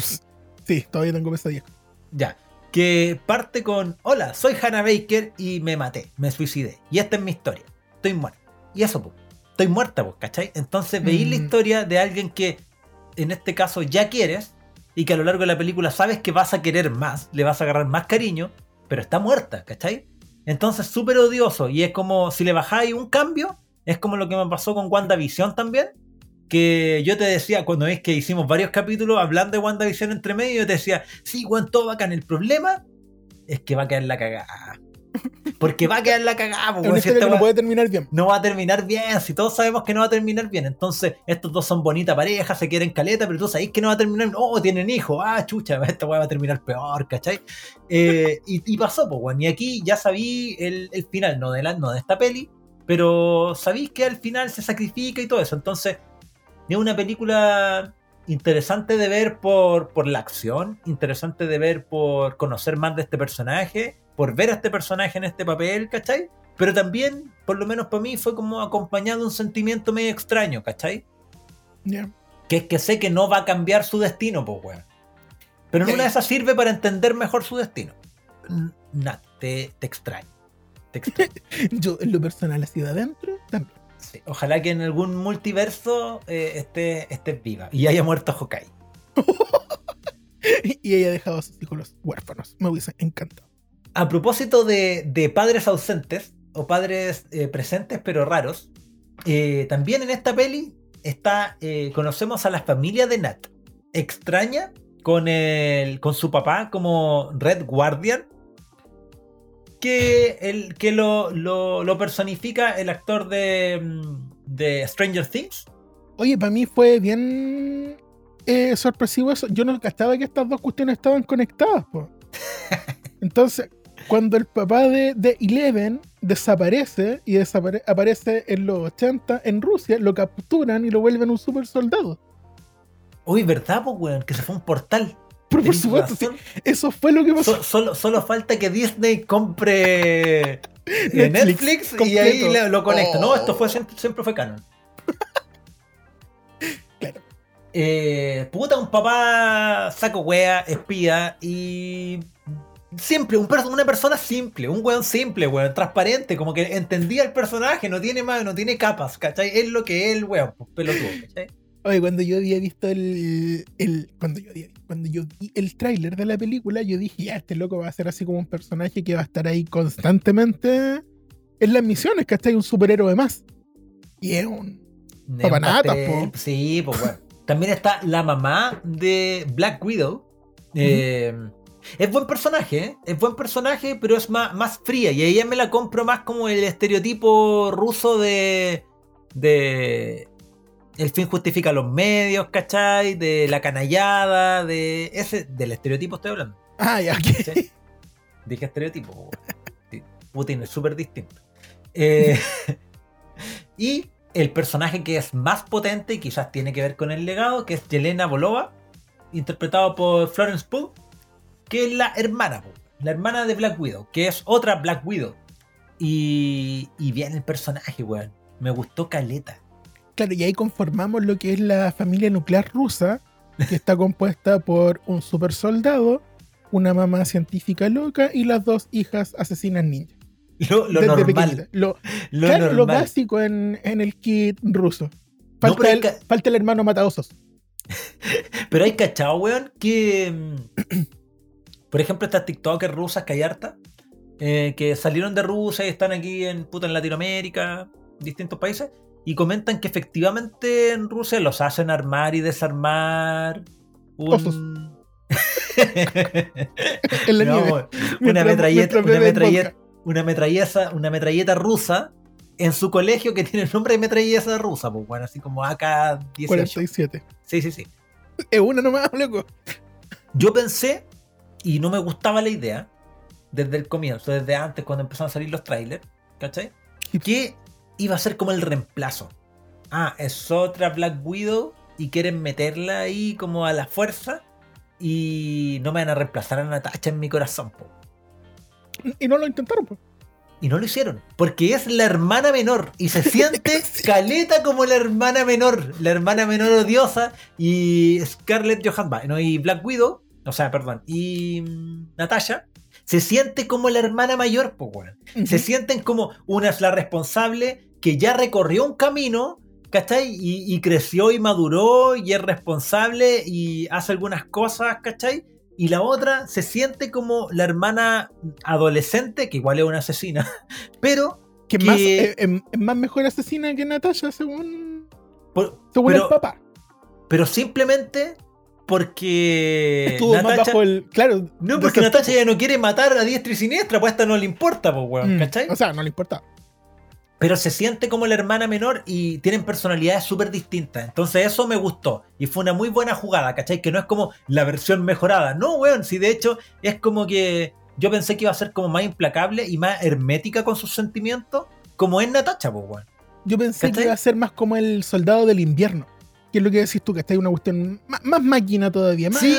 Sí, todavía tengo pesadillas. Ya. Que parte con: Hola, soy Hannah Baker y me maté, me suicidé. Y esta es mi historia. Estoy muerta. Y eso, pues. Estoy muerta, pues, ¿cachai? Entonces veí la Mm. historia de alguien que, en este caso, ya quieres y que a lo largo de la película sabes que vas a querer más, le vas a agarrar más cariño pero está muerta, ¿cachai? Entonces, súper odioso. Y es como, si le bajáis un cambio, es como lo que me pasó con WandaVision también. Que yo te decía, cuando es que hicimos varios capítulos hablando de WandaVision entre medio, yo te decía, sí, Juan, todo bacán. El problema es que va a quedar la cagada. Porque va a quedar la cagada. po, Es una weón, si historia esta que no puede terminar bien. no va a terminar bien, si todos sabemos que no va a terminar bien. Entonces, estos dos son bonita pareja, se quieren caleta, pero tú sabes que no va a terminar. Oh, tienen hijos, ah, chucha, [LAUGHS] esta weá va a terminar peor, ¿cachai? Eh, y, y pasó, pues, weón. Y aquí ya sabí el, el final, no de, la, no de esta peli, pero sabéis que al final se sacrifica y todo eso. Entonces, es una película interesante de ver por, por la acción, interesante de ver por conocer más de este personaje, por ver a este personaje en este papel, ¿cachai? Pero también, por lo menos para mí, fue como acompañado de un sentimiento medio extraño, ¿cachai? Que es que sé que no va a cambiar su destino, pues, weón. Pero en una de esas sirve para entender mejor su destino. N- Nah, te, te extraño. Te extraño. [LAUGHS] Yo, en lo personal, así de adentro, también. Sí, Ojalá que en algún multiverso eh, esté, estés viva y haya muerto Hawkeye. [LAUGHS] Y ella ha dejado a sus hijos los huérfanos. Me hubiese encantado. A propósito de, de padres ausentes o padres eh, presentes pero raros, eh, también en esta peli está eh, conocemos a la familia de Nat. Extraña con, el, con su papá como Red Guardian, que, el, que lo, lo- lo personifica el actor de, mm, de Stranger Things. Oye, para mí fue bien eh, sorpresivo eso. Yo no gastaba que estas dos cuestiones estaban conectadas, po. [LAUGHS] Entonces, cuando el papá de, de Eleven desaparece y desapare- aparece en los 80 en Rusia, lo capturan y lo vuelven un super soldado. Uy, ¿verdad, po, weón? Que se fue un portal. Pero por supuesto, sí, eso fue lo que pasó. So- solo, solo falta que Disney compre [LAUGHS] eh, Netflix Netflix, y ahí le- lo conecta. No, Oh. esto fue siempre, siempre fue canon. [LAUGHS] Claro. Eh, puta, un papá saco wea, espía y. Simple, un perso- una persona simple, un weón simple, weón, transparente, como que entendía el personaje, no tiene más, no tiene capas, ¿cachai? Es lo que es el weón, pues, pelotudo, [LAUGHS] ¿cachai? Oye, cuando yo había visto el, el- cuando yo cuando yo vi el tráiler de la película, yo dije, ya, este loco va a ser así como un personaje que va a estar ahí constantemente en las misiones, ¿cachai? Un superhéroe más. Y es un... Pastel, po. Sí, pues bueno. También está la mamá de Black Widow. Eh, es buen personaje, ¿eh? es buen personaje, pero es más, más fría. Y ella me la compro más como el estereotipo ruso de. de. El fin justifica los medios, ¿cachai? De la canallada, de. ese Del estereotipo estoy hablando. Ah, ya, ok. ¿sí? Dije estereotipo. Putin es súper distinto. Eh, [LAUGHS] y el personaje que es más potente y quizás tiene que ver con el legado, que es Yelena Bolova, interpretado por Florence Pugh, que es la hermana, la hermana de Black Widow, que es otra Black Widow. Y, y bien el personaje, weón. Me gustó Caleta. Claro, y ahí conformamos lo que es la familia nuclear rusa, que está compuesta por un super soldado, una mamá científica loca y las dos hijas asesinas ninja. Lo, lo normal. pequeñita. Lo, Lo claro, lo básico en, en el kit ruso. Falta, el, que- falta el hermano mataosos. [LAUGHS] Pero hay cachado, weón, que. Por ejemplo, estas TikTokers rusas que hay harta, eh, que salieron de Rusia y están aquí en, puta, en Latinoamérica, distintos países, y comentan que efectivamente en Rusia los hacen armar y desarmar un. En la [LAUGHS] No, nieve. una [LAUGHS] metralleta, una metralleta, una metralleta, una metralleta rusa en su colegio que tiene el nombre de metralleta rusa, pues bueno, así como AK-18. 47. Sí, sí, sí. Es una nomás, loco. Yo pensé, y no me gustaba la idea, desde el comienzo, desde antes, cuando empezaron a salir los trailers, ¿cachai? Que iba a ser como el reemplazo. Ah, es otra Black Widow y quieren meterla ahí como a la fuerza y no me van a reemplazar a Natasha en mi corazón, po. Y no lo intentaron, pues. Y no lo hicieron, porque es la hermana menor y se siente [LAUGHS] caleta como la hermana menor, la hermana menor odiosa y Scarlett Johansson, no, y Black Widow, o sea, perdón, y mm, Natasha, se siente como la hermana mayor, pues weón. Se sienten como una es la responsable que ya recorrió un camino, ¿cachai? Y, y creció y maduró y es responsable y hace algunas cosas, ¿cachai? Y la otra se siente como la hermana adolescente, que igual es una asesina, [LAUGHS] pero Que, Que- Más, eh, em- es más mejor asesina que Natasha, según, por- según pero, el papá. pero simplemente porque Estuvo más Natacha- bajo el. Claro. No, porque Natacha ya no quiere matar a diestra y siniestra, pues a esta no le importa, pues, weón, Mm, ¿cachai? O sea, no le importa. Pero se siente como la hermana menor y tienen personalidades súper distintas. Entonces eso me gustó. Y fue una muy buena jugada, ¿cachai? Que no es como la versión mejorada. No, weón, si de hecho es como que yo pensé que iba a ser como más implacable y más hermética con sus sentimientos, como es Natacha, pues, weón. Yo pensé ¿Cachai? que iba a ser más como el soldado del invierno. Que es lo que decís tú, que está una cuestión más, más máquina todavía, más, Sí.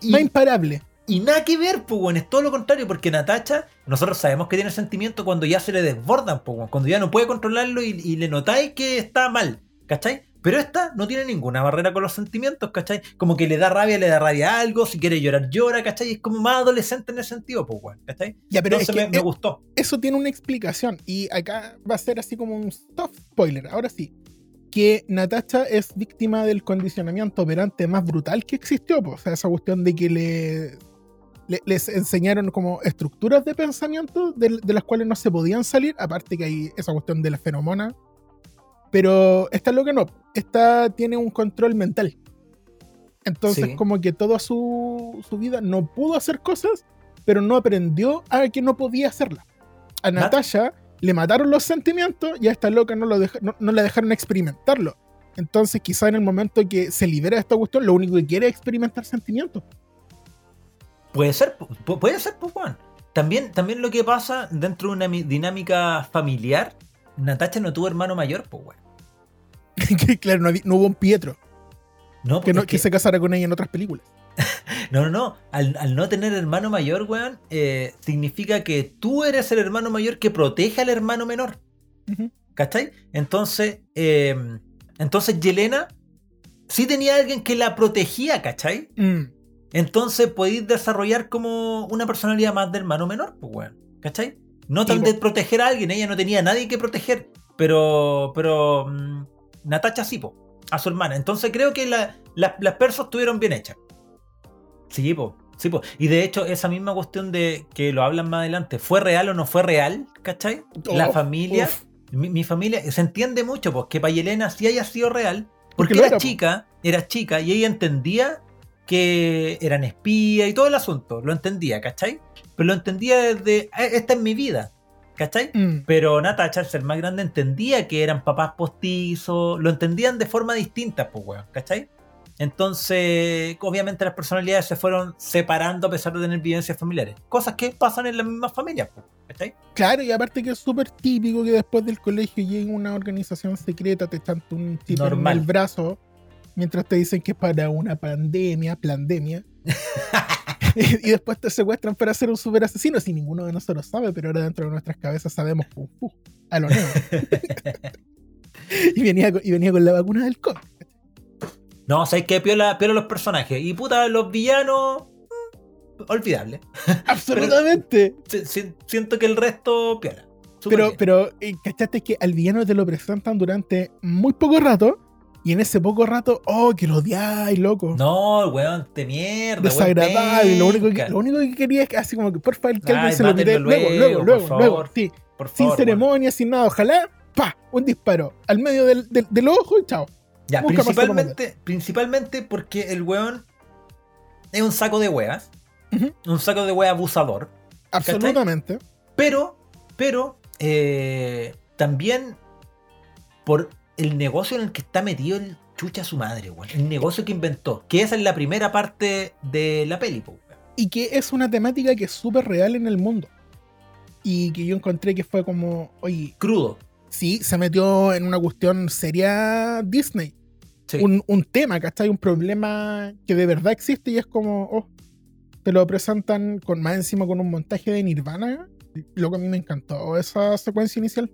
Y, más imparable. y nada que ver, pues, es todo lo contrario, porque Natacha, nosotros sabemos que tiene sentimientos cuando ya se le desbordan, pues, cuando ya no puede controlarlo y, y le notáis que está mal, ¿cachai? Pero esta no tiene ninguna barrera con los sentimientos, ¿cachai? Como que le da rabia, le da rabia algo, si quiere llorar, llora, ¿cachai? Es como más adolescente en ese sentido, pues, weón, ¿cachai? Ya, pero Entonces es que me, me eh, gustó. eso tiene una explicación. Y acá va a ser así como un soft spoiler. Ahora sí. Que Natasha es víctima del condicionamiento operante más brutal que existió. po. O sea, esa cuestión de que le, le- les enseñaron como estructuras de pensamiento de, de las cuales no se podían salir. Aparte que hay esa cuestión de la feromona. Pero esta loca no. Esta tiene un control mental. Entonces, Sí. como que toda su, su vida no pudo hacer cosas, pero no aprendió a que no podía hacerlas. A Na- Natasha le mataron los sentimientos y a esta loca no, lo no, no la dejaron experimentarlo. Entonces, quizá en el momento que se libera de esta cuestión, lo único que quiere es experimentar sentimientos. Puede ser, pu- puede ser, pues, weón. También, también lo que pasa dentro de una mi- dinámica familiar, Natacha no tuvo hermano mayor, pues, weón. [LAUGHS] claro, no, había- no hubo un Pietro No, que, no- es que se casara con ella en otras películas. [LAUGHS] No, no, no. Al, al no tener hermano mayor, weón, eh, significa que tú eres el hermano mayor que protege al hermano menor. ¿Cachai? Entonces, eh, entonces Yelena sí tenía alguien que la protegía, ¿cachai? Mm. Entonces podéis desarrollar como una personalidad más de hermano menor, pues, weón. ¿Cachai? No tan de proteger a alguien, ella no tenía a nadie que proteger, pero, pero mm, Natacha sí, po, a su hermana. Entonces creo que la- las persas estuvieron bien hechas. Sí, po, sí, po. Y de hecho, esa misma cuestión de que lo hablan más adelante, ¿fue real o no fue real? ¿Cachai? la Oh, familia, mi, mi familia, se entiende mucho, pues que para Yelena sí haya sido real, porque era, chica, era chica y ella entendía que eran espías y todo el asunto, lo entendía, ¿cachai? Pero lo entendía desde, "Eh, esta es mi vida, ¿cachai? Mm. Pero Natacha, ser más grande, entendía que eran papás postizos, lo entendían de forma distinta, pues, weón, ¿cachai? Entonces, obviamente las personalidades se fueron separando a pesar de tener vivencias familiares. Cosas que pasan en las mismas familias, ¿cachai? Claro, y aparte que es súper típico que después del colegio llegue una organización secreta, te echan un en Normal. el brazo, mientras te dicen que es para una pandemia, pandemia. [LAUGHS] y después te secuestran para ser un super asesino, si ninguno de nosotros sabe, pero ahora dentro de nuestras cabezas sabemos, uh, uh, a lo neo. [LAUGHS] [LAUGHS] y, venía con, y venía con la vacuna del COVID. No, o es que piola, piola los personajes. Y puta, los villanos. mm, olvidable. [LAUGHS] Absolutamente. Si- si- Siento que el resto piola. Pero, bien. pero eh, ¿cachaste que al villano te lo presentan durante muy poco rato? Y en ese poco rato, oh, que lo odiáis, loco. No, el weón de mierda. desagradable. Lo único, que, lo único que quería es que así como que por favor que alguien se lo quite luego, luego, luego, por luego, sí, Por sin favor, ceremonia, sin nada, ojalá, pa, un disparo al medio del, del, del ojo y chao. Ya, Busca principalmente, principalmente porque el weón es un saco de weas. Un saco de weas abusador. Absolutamente. Pero, pero, eh, también por el negocio en el que está metido el chucha su madre, weón. El negocio que inventó. Que esa es la primera parte de la peli, weón. Y que es una temática que es súper real en el mundo. Y que yo encontré que fue como, oye, Crudo. Sí, se metió en una cuestión seria Disney. Sí. Un, un tema, ¿cachai? Un problema que de verdad existe y es como, oh, te lo presentan con más encima con un montaje de Nirvana. Lo que a mí me encantó esa secuencia inicial.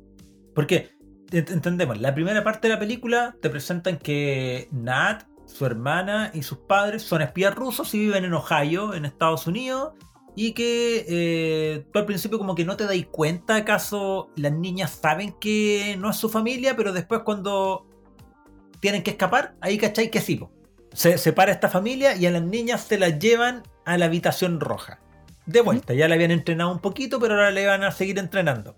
Porque, ent- entendemos, la primera parte de la película te presentan que Nat, su hermana y sus padres son espías rusos y viven en Ohio, en Estados Unidos. Y que eh, tú al principio como que no te dais cuenta acaso las niñas saben que no es su familia, pero después cuando tienen que escapar, ahí cachai que sí. po. Se separa esta familia y a las niñas se las llevan a la habitación roja. De vuelta, ya la habían entrenado un poquito, pero ahora le van a seguir entrenando.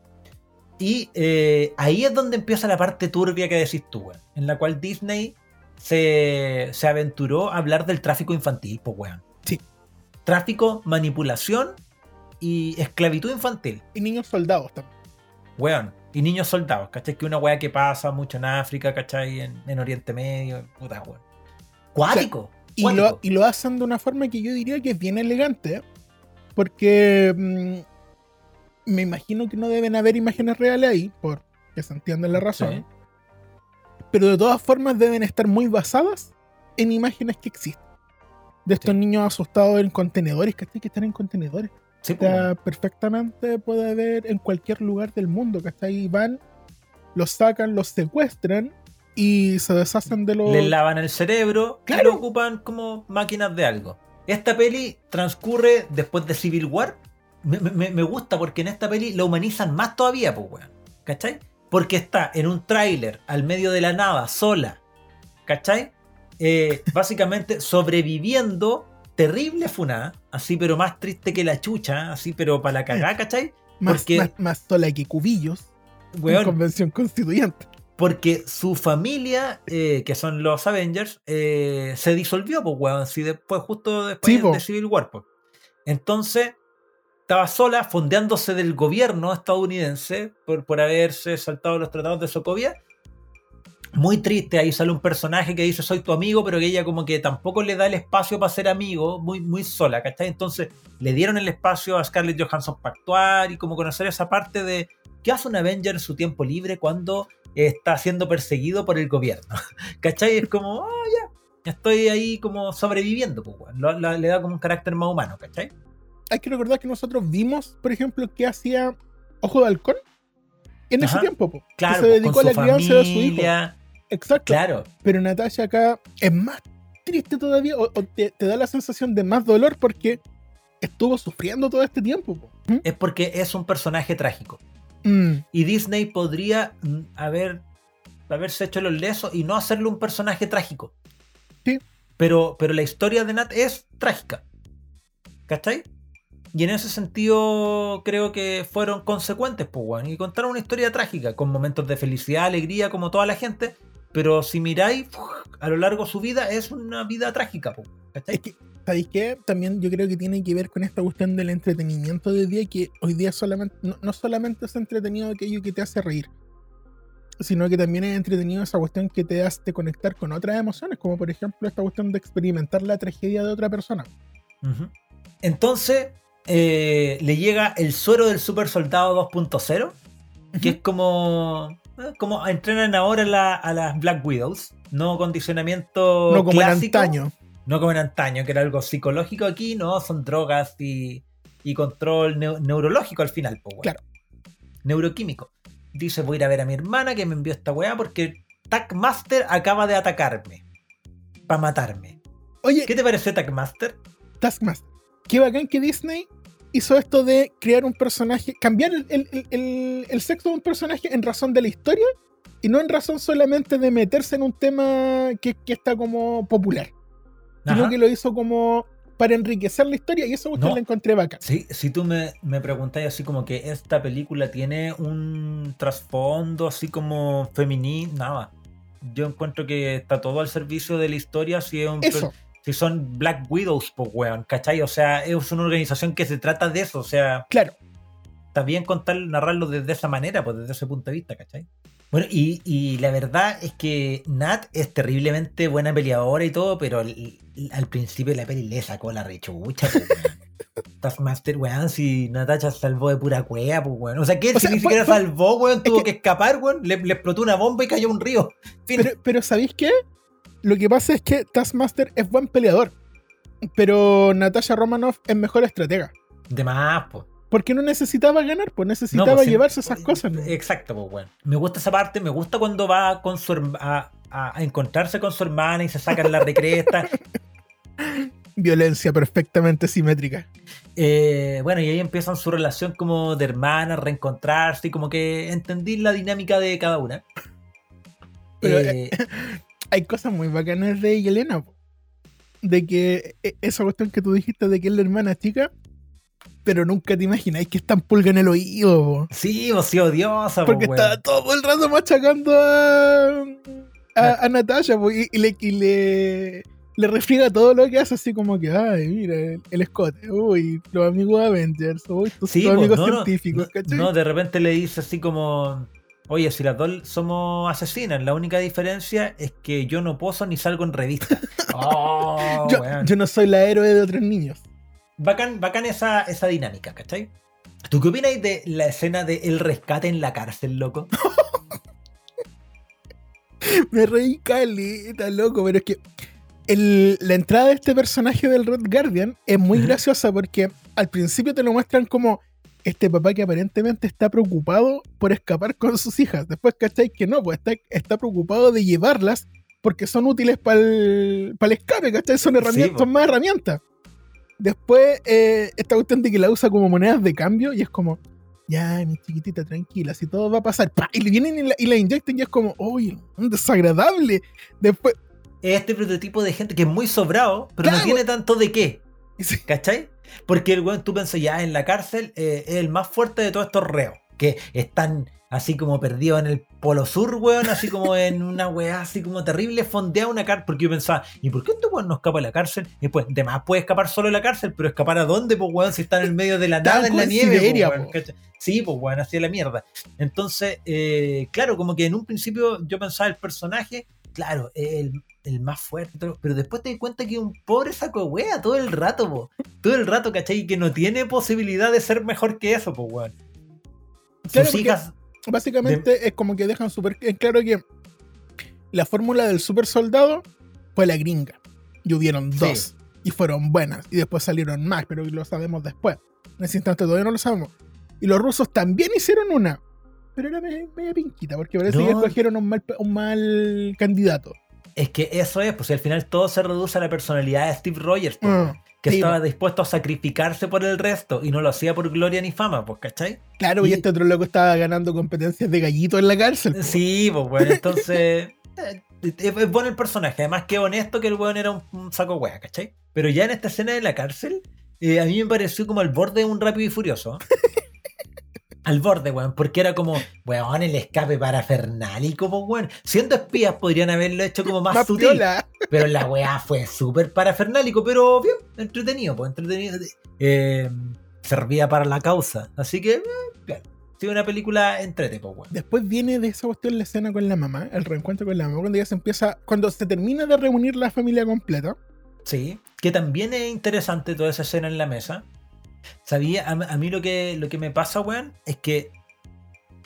Y eh, ahí es donde empieza la parte turbia que decís tú, weón, en la cual Disney se, se aventuró a hablar del tráfico infantil, pues, weón. Tráfico, manipulación y esclavitud infantil. Y niños soldados también. Weón. Y niños soldados, ¿cachai? Que una weá que pasa mucho en África, ¿cachai? En, en Oriente Medio, puta weón. Cuático. Y cuático. lo, y lo hacen de una forma que yo diría que es bien elegante. ¿eh? Porque mm, me imagino que no deben haber imágenes reales ahí, porque se entiende la razón. Sí. Pero de todas formas deben estar muy basadas en imágenes que existen. De estos Sí. niños asustados en contenedores, ¿cachai? Que están en contenedores. Sí, O sea, perfectamente puede haber en cualquier lugar del mundo, ¿cachai? Van, los sacan, los secuestran y se deshacen de los... Les lavan el cerebro y Claro. lo ocupan como máquinas de algo. Esta peli transcurre después de Civil War. Me, me- me gusta porque en esta peli la humanizan más todavía, pues, weón. ¿Cachai? Porque está en un tráiler al medio de la nada, sola. ¿Cachai? Eh, básicamente sobreviviendo, terrible funada, así pero más triste que la chucha, así pero para la cagada, ¿cachai? más, porque- más, más sola que cubillos en Weón, convención constituyente. Porque su familia, eh, que son los Avengers, eh, se disolvió, pues, weón. Así después, justo después Sí, de Civil War, pues. Entonces, estaba sola, fondeándose del gobierno estadounidense por, por haberse saltado los tratados de Sokovia. Muy triste, ahí sale un personaje que dice soy tu amigo, pero que ella como que tampoco le da el espacio para ser amigo, muy, muy sola, ¿cachai? Entonces le dieron el espacio a Scarlett Johansson para actuar y como conocer esa parte de qué hace un Avenger en su tiempo libre cuando está siendo perseguido por el gobierno. [LAUGHS] ¿Cachai? Es como, ah, ya, estoy ahí como sobreviviendo, pues, la- le da como un carácter más humano, ¿cachai? Hay que recordar que nosotros vimos, por ejemplo, que hacía Ojo de Halcón en ese tiempo, po, Claro, que se pues, dedicó a la su crianza de su hijo. Exacto. Claro, Pero Natasha acá es más triste todavía, o, o te, te da la sensación de más dolor porque estuvo sufriendo todo este tiempo. po. ¿Mm? es porque es un personaje trágico. Mm, Y Disney podría mm, haber haberse hecho los lesos y no hacerle un personaje trágico. Sí. Pero, pero la historia de Nat es trágica. ¿Cachai? Y en ese sentido creo que fueron consecuentes, pues. Y contaron una historia trágica, con momentos de felicidad, alegría, como toda la gente. Pero si miráis, a lo largo de su vida es una vida trágica. ¿Cachai? Es que, ¿sabéis qué? También yo creo que tiene que ver con esta cuestión del entretenimiento de hoy día, que hoy día solamente, no, no solamente es entretenido aquello que te hace reír, sino que también es entretenido esa cuestión que te hace conectar con otras emociones, como por ejemplo esta cuestión de experimentar la tragedia de otra persona. Entonces, eh, le llega el suero del super soldado 2.0, que es como, como entrenan ahora la- a las Black Widows, no condicionamiento no como en clásico, antaño. no como en antaño, que era algo psicológico aquí, no, son drogas y, y control neu- neurológico al final, pues. Claro. neuroquímico. Dice, voy a ir a ver a mi hermana que me envió esta weá porque Tackmaster acaba de atacarme. Para matarme. Oye, ¿Qué te parece Tackmaster? Taskmaster. Qué bacán que Disney hizo esto de crear un personaje, cambiar el, el- el- sexo de un personaje en razón de la historia y no en razón solamente de meterse en un tema que, que está como popular, sino Ajá. que lo hizo como para enriquecer la historia y eso usted No. la encontré bacán. Sí, si tú me, me preguntáis así como que esta película tiene un trasfondo así como femenino, nada. Yo encuentro que está todo al servicio de la historia si, es un per- si son Black Widows, pues weón, ¿cachai? O sea, es una organización que se trata de eso, o sea, claro. está bien contar, narrarlo desde esa manera, pues desde ese punto de vista, ¿cachai? Bueno, y, y la verdad es que Nat es terriblemente buena peleadora y todo, pero al, al principio de la peli le sacó la rechucha. [LAUGHS] Taskmaster, weón, si Natacha salvó de pura cueva, pues, weón. O sea, que él O si sea, ni fue- siquiera fue- salvó, weón, tuvo que- que, escapar, weón, le, le explotó una bomba y cayó a un río. Fin. Pero, pero ¿sabéis qué? Lo que pasa es que Taskmaster es buen peleador, pero Natasha Romanoff es mejor estratega. de más, pues. Porque no necesitaba ganar, pues necesitaba No, pues, sí, llevarse esas cosas. ¿no? Exacto, pues, weón. Me gusta esa parte, me gusta cuando va con su a, a- a encontrarse con su hermana y se sacan la recresta. [LAUGHS] Violencia perfectamente simétrica. Eh, bueno, y ahí empiezan su relación como de hermanas, reencontrarse y como que entendí la dinámica de cada una. Pero, Eh, Hay cosas muy bacanas de Yelena. de que e- esa cuestión que tú dijiste de que es la hermana chica, pero nunca te imagináis que está en pulga en el oído, po. Sí, vos sí odiosa, porque po, está todo el rato machacando a, a, a Natasha po, y, y le, y le, le refriega todo lo que hace, así como que, ay, mira, el, el escote, uy, los amigos Avengers, uy, tus Sí, tus amigos no, científicos, no, ¿cachai? no, de repente le dice así como, oye, si las dos somos asesinas, la única diferencia es que yo no poso ni salgo en revista. [LAUGHS] Oh, yo, no soy la héroe de otros niños. Bacán, bacán esa, esa dinámica, ¿cachai? ¿Tú qué opinas de la escena de el rescate en la cárcel, loco? [LAUGHS] Me reí caleta, loco, pero es que el- la entrada de este personaje del Red Guardian es muy graciosa porque al principio te lo muestran como este papá que aparentemente está preocupado por escapar con sus hijas. Después, ¿cachai? Que no, pues está, está preocupado de llevarlas porque son útiles para el, escape, ¿cachai? Son, herramientas, son más herramientas. Después, eh, esta cuestión de que la usa como monedas de cambio y es como, ya, mi chiquitita, tranquila, si todo va a pasar. ¡pa! Y le vienen y la, y la inyectan y es como, uy, un desagradable. Después, Es este prototipo de gente que es muy sobrado, pero no tiene tanto de qué, [LAUGHS] sí, ¿cachai? Porque el weón, tú pensas ya en la cárcel, eh, es el más fuerte de todos estos reos, que están así como perdidos en el polo sur, weón, así como [LAUGHS] en una weá así como terrible, fondeada una cárcel, porque yo pensaba, ¿y por qué este weón no escapa de la cárcel? Y pues, de más puede escapar solo de la cárcel, pero escapar a dónde, pues weón, si está en el medio de la nada, en la nieve, Siberia, pues, weón, po. ¿cachai? Sí, pues weón, así es la mierda. Entonces, eh, claro, como que en un principio yo pensaba el personaje, claro, el, el más fuerte, pero después te das cuenta que es un pobre saco wea todo el rato, po. Todo el rato, ¿cachai? Que no tiene posibilidad de ser mejor que eso, pues weón. Claro, Sus hijas. básicamente es como que dejan súper claro que la fórmula del super soldado fue la gringa. Y hubieron Sí. dos. Y fueron buenas. Y después salieron más, pero lo sabemos después. En ese instante todavía no lo sabemos. Y los rusos también hicieron una. Pero era media, media pinquita, porque parece No. que escogieron un mal, un mal candidato. Es que eso es, pues al final todo se reduce a la personalidad de Steve Rogers, pues, Mm, que sí, estaba dispuesto a sacrificarse por el resto y no lo hacía por gloria ni fama, pues, ¿cachai? Claro, y, Y- este otro loco estaba ganando competencias de gallito en la cárcel. Sí, pues bueno, [LAUGHS] entonces. eh, es, es bueno el personaje, además que honesto que el weón era un, un saco wea, ¿cachai? Pero ya en esta escena de la cárcel, eh, a mí me pareció como al borde de un rápido y furioso. [LAUGHS] al borde, weón, porque era como, weón, el escape parafernálico, pues weón. Siendo espías podrían haberlo hecho como más, Más sutil. piola. [LAUGHS] Pero la weá fue súper parafernálico, pero bien, entretenido, pues entretenido. Eh, servía para la causa. Así que, eh, bien. Sí, una película entrete, pues weón. Después viene de esa cuestión la escena con la mamá, el reencuentro con la mamá, cuando ya se empieza, cuando se termina de reunir la familia completa. Sí, que también es interesante toda esa escena en la mesa. Sabía, a, a mí lo que, lo que me pasa, weón, es que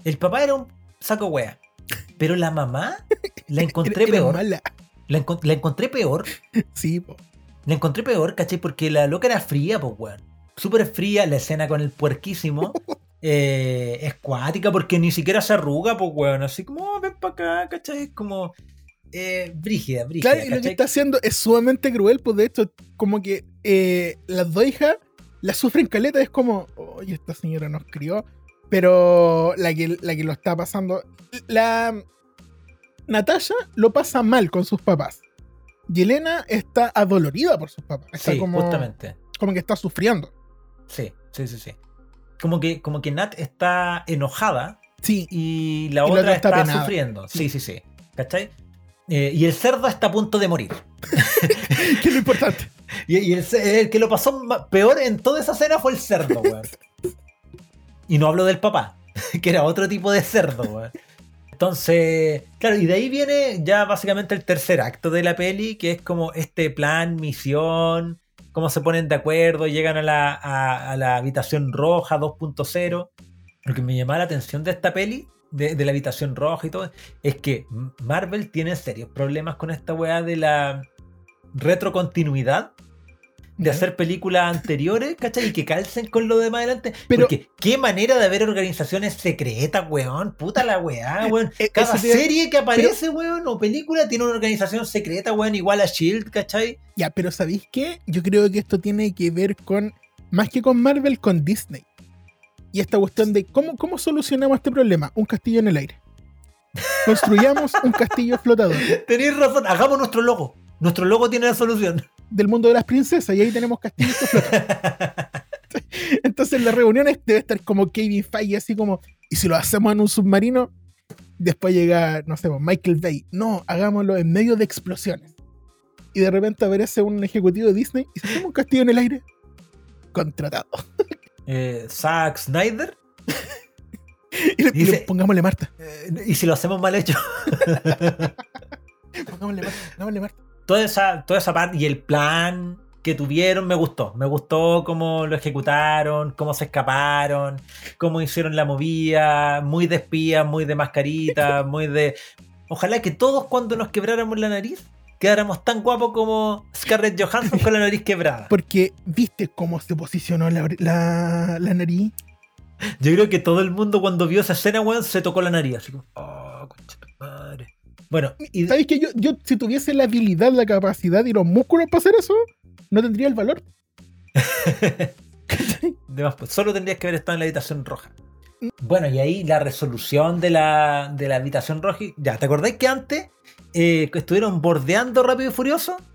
el papá era un saco wea. Pero la mamá la encontré Era- era peor. mala. La, encon- la encontré peor. Sí, po. La encontré peor, ¿cachai? Porque la loca era fría, pues, weón. Súper fría, la escena con el puerquísimo. [LAUGHS] eh, es cuática porque ni siquiera se arruga, pues, weón. Así como, "Oh, ven para acá, ¿cachai? Es como. Eh, brígida, brígida. Claro, y lo que está haciendo es sumamente cruel, pues de hecho, como que eh, las dos hijas las sufren caleta, es como, oye, esta señora nos crió, pero la que, la que lo está pasando, la Natasha lo pasa mal con sus papás. Y Elena está adolorida por sus papás. Está Sí, como, justamente. como que está sufriendo. Sí, sí, sí, sí. Como que, como que Nat está enojada Sí, y la Y la otra está sufriendo. Sí, sí, sí. ¿Cachai? Eh, y el cerdo está a punto de morir. [LAUGHS] que es lo importante. Y, el, que lo pasó peor en toda esa escena fue el cerdo, weón. Y no hablo del papá, [LAUGHS] que era otro tipo de cerdo, weón. Entonces, claro, y de ahí viene ya básicamente el tercer acto de la peli, que es como este plan, misión, cómo se ponen de acuerdo, llegan a la, a, a la habitación roja 2.0. Lo que me llamaba la atención de esta peli, de, de la habitación roja y todo, es que Marvel tiene serios problemas con esta weá de la retrocontinuidad de hacer películas anteriores, ¿cachai? Y que calcen con lo de más adelante. Pero- Porque qué manera de haber organizaciones secretas, weón. Puta la weá, weón. Eh, Cada serie que aparece, weón, o película tiene una organización secreta, weón, igual a Shield, ¿cachai? Ya, pero ¿sabéis qué? Yo creo que esto tiene que ver con, más que con Marvel, con Disney. Y esta cuestión de cómo, cómo solucionamos este problema. Un castillo en el aire. Construyamos un castillo flotador. Tenéis razón, hagamos nuestro logo. Nuestro logo tiene la solución. del mundo de las princesas y ahí tenemos castillos que flotan. [LAUGHS] Entonces en las reuniones debe estar como Kevin Feige así como, ¿y si lo hacemos en un submarino? Después llega, no sé, Michael Bay. No, hagámoslo en medio de explosiones. Y de repente aparece un ejecutivo de Disney y se toma un castillo en el aire. Contratado. Eh, Zack Snyder. [LAUGHS] Y le, Dice- le- pongámosle Marta. eh, y si lo hacemos mal hecho. [LAUGHS] Pongámosle Marta. Pongámosle Marta. toda esa, toda esa parte y el plan que tuvieron me gustó. Me gustó cómo lo ejecutaron, cómo se escaparon, cómo hicieron la movida, muy de espía, muy de mascarita, [LAUGHS] muy de... Ojalá que todos cuando nos quebráramos la nariz quedáramos tan guapos como Scarlett Johansson con la nariz quebrada. [LAUGHS] Porque viste cómo se posicionó la, la, la nariz. Yo creo que todo el mundo cuando vio esa escena, weón, se tocó la nariz. Así como, oh, concha tu madre. Bueno, y ¿Sabes que yo, yo, si tuviese la habilidad, la capacidad y los músculos para hacer eso, no tendría el valor? [LAUGHS] Demás, pues, solo tendrías que haber estado en la habitación roja. Bueno, y ahí la resolución de la, de la habitación roja. Ya, ¿te acordáis que antes eh, estuvieron bordeando Rápido y Furioso? [LAUGHS]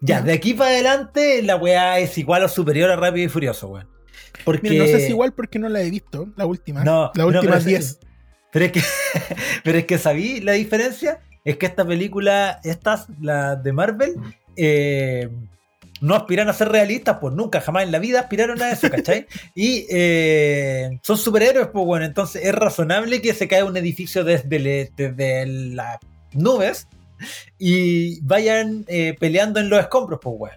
Ya, de aquí para adelante la weá es igual o superior a Rápido y Furioso, weón. Porque... Mira, no sé si igual porque no la he visto, la última. No, la última pero- 10. Pero es que, [LAUGHS] pero es que sabí la diferencia. Es que esta película, estas, las de Marvel, eh, no aspiran a ser realistas, pues nunca, jamás en la vida aspiraron a eso, ¿cachai? [LAUGHS] Y eh, son superhéroes, pues bueno, entonces es razonable que se caiga un edificio desde, desde las nubes y vayan eh, peleando en los escombros, pues bueno.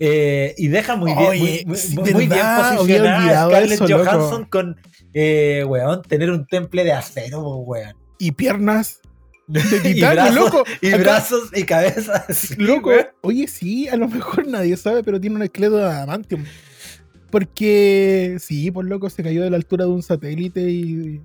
Eh, y deja muy bien, Oye, muy, muy- muy bien verdad, había posicionada a olvidado Scarlett eso, loco. Johansson con, eh, weón, tener un temple de acero, pues, weón. Y piernas de [LAUGHS] y brazos, loco. y Acá- brazos y cabezas. [LAUGHS] sí, Loco, weón. oye, sí, a lo mejor nadie sabe, pero tiene un esqueleto de adamantium. Porque, sí, por loco, se cayó de la altura de un satélite y.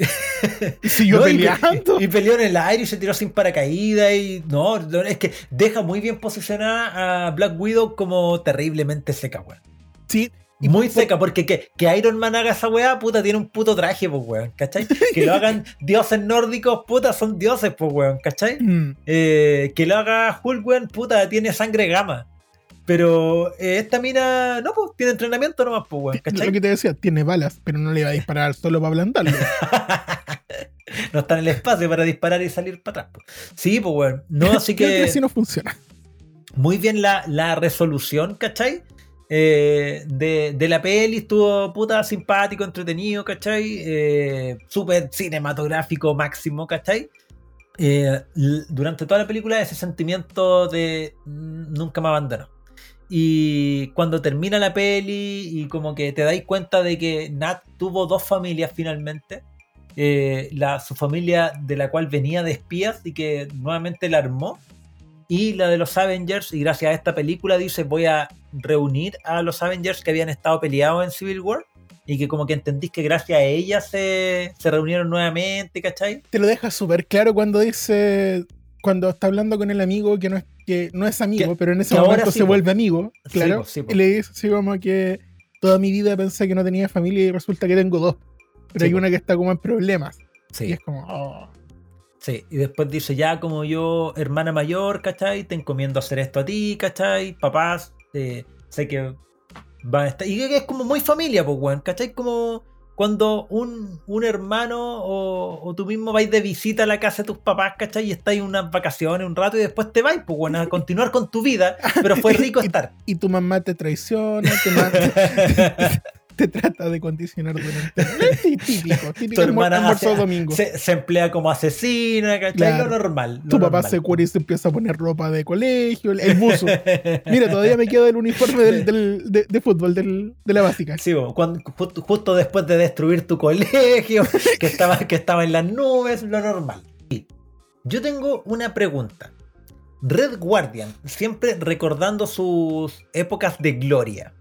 [LAUGHS] y siguió No, peleando. Y, y peleó en el aire y se tiró sin paracaídas. Y no, no, es que deja muy bien posicionada a Black Widow como terriblemente seca, weón. sí, y Muy por- seca, porque que, que Iron Man haga esa weá, puta, tiene un puto traje, pues, weón, ¿cachai? [LAUGHS] Que lo hagan dioses nórdicos, puta, son dioses, pues, weón, ¿cachai? Mm, Eh, que lo haga Hulk, weón, puta, tiene sangre gama. Pero eh, esta mina, no, pues, tiene entrenamiento nomás, pues, weón, lo ¿cachai? que te decía, tiene balas, pero no le va a disparar solo para ablandarlo. [LAUGHS] no está en el espacio para disparar y salir para atrás. pues. Sí, pues, weón. No, [LAUGHS] así que que así no funciona. muy bien la, la resolución, ¿cachai? Eh, de, de la peli estuvo puta simpático, entretenido, ¿cachai? Eh, Súper cinematográfico máximo, ¿cachai? Eh, durante toda la película ese sentimiento de mm, nunca me abandonó. Y cuando termina la peli y como que te dais cuenta de que Nat tuvo dos familias finalmente, eh, la, su familia de la cual venía de espías y que nuevamente la armó, y la de los Avengers, y gracias a esta película dice voy a reunir a los Avengers que habían estado peleados en Civil War, y que como que entendís que gracias a ella se, se reunieron nuevamente, ¿cachai? Te lo deja súper claro cuando dice. Cuando está hablando con el amigo que no es, que no es amigo, Que- pero en ese momento sí, se vuelve amigo. Sí, Claro. sí, y le dice así como que toda mi vida pensé que no tenía familia y resulta que tengo dos. Pero hay una que está como en problemas. Y Sí, es como. oh. sí. Y después dice, ya como yo, hermana mayor, ¿cachai? Te encomiendo hacer esto a ti, ¿cachai? Papás, eh, sé que van a estar... Y es como muy familia, pues, weón, ¿cachai? Como cuando un, un hermano o, o tú mismo vais de visita a la casa de tus papás, ¿cachai? Y estáis unas vacaciones un rato y después te vais, pues, bueno, a [LAUGHS] continuar con tu vida, pero fue [LAUGHS] rico estar. y tu mamá te traiciona, te, ma- [LAUGHS] te trata de condicionar durante. Típico, [LAUGHS] típico Tu hermana hace- domingo. se, se emplea como asesina, ¿cachai? Claro. Lo normal. lo tu papá se cura y se empieza a poner ropa de colegio, el, el buzo. Mira, todavía me queda el uniforme del, del- de, de fútbol del- de la básica. Sí, cuando- justo después de destruir tu colegio, [LAUGHS] que estaba, que estaba en las nubes, lo normal. Yo tengo una pregunta. Red Guardian, siempre recordando sus épocas de gloria.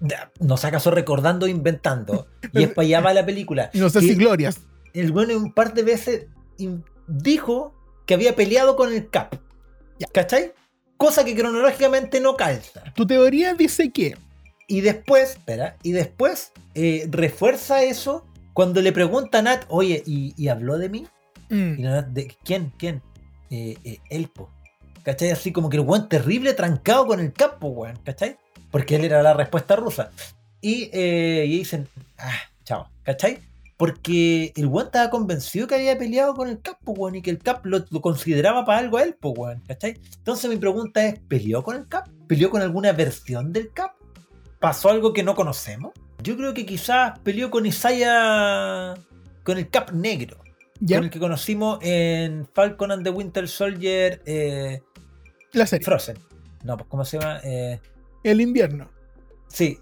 Da- No sé acaso recordando o inventando. Y es para allá va la película. Y [LAUGHS] no sé Que si glorias. El bueno un par de veces dijo que había peleado con el Cap. ¿Cachai? Cosa que cronológicamente no calza. Tu teoría dice que. Y después, espera, y después eh, refuerza eso cuando le pregunta a Nat, oye, ¿y, y habló de mí? mm, Y la Nat, ¿de quién? ¿Quién? Eh, eh, él, po. ¿cachai? Así como que el weón terrible trancado con el capo, weón, ¿cachai? Porque él era la respuesta rusa. Y, eh, y dicen, ah, chao, ¿cachai? Porque el weón estaba convencido que había peleado con el Cap, weón, y que el Cap lo, lo consideraba para algo a él, pues, weón, ¿cachai? Entonces mi pregunta es, ¿peleó con el Cap? ¿Peleó con alguna versión del Cap? ¿Pasó algo que no conocemos? Yo creo que quizás peleó con Isaiah, con el Cap negro, Ya, con el que conocimos en Falcon and the Winter Soldier eh, la serie. Frozen. No, pues ¿cómo se llama? Eh, El invierno. Sí,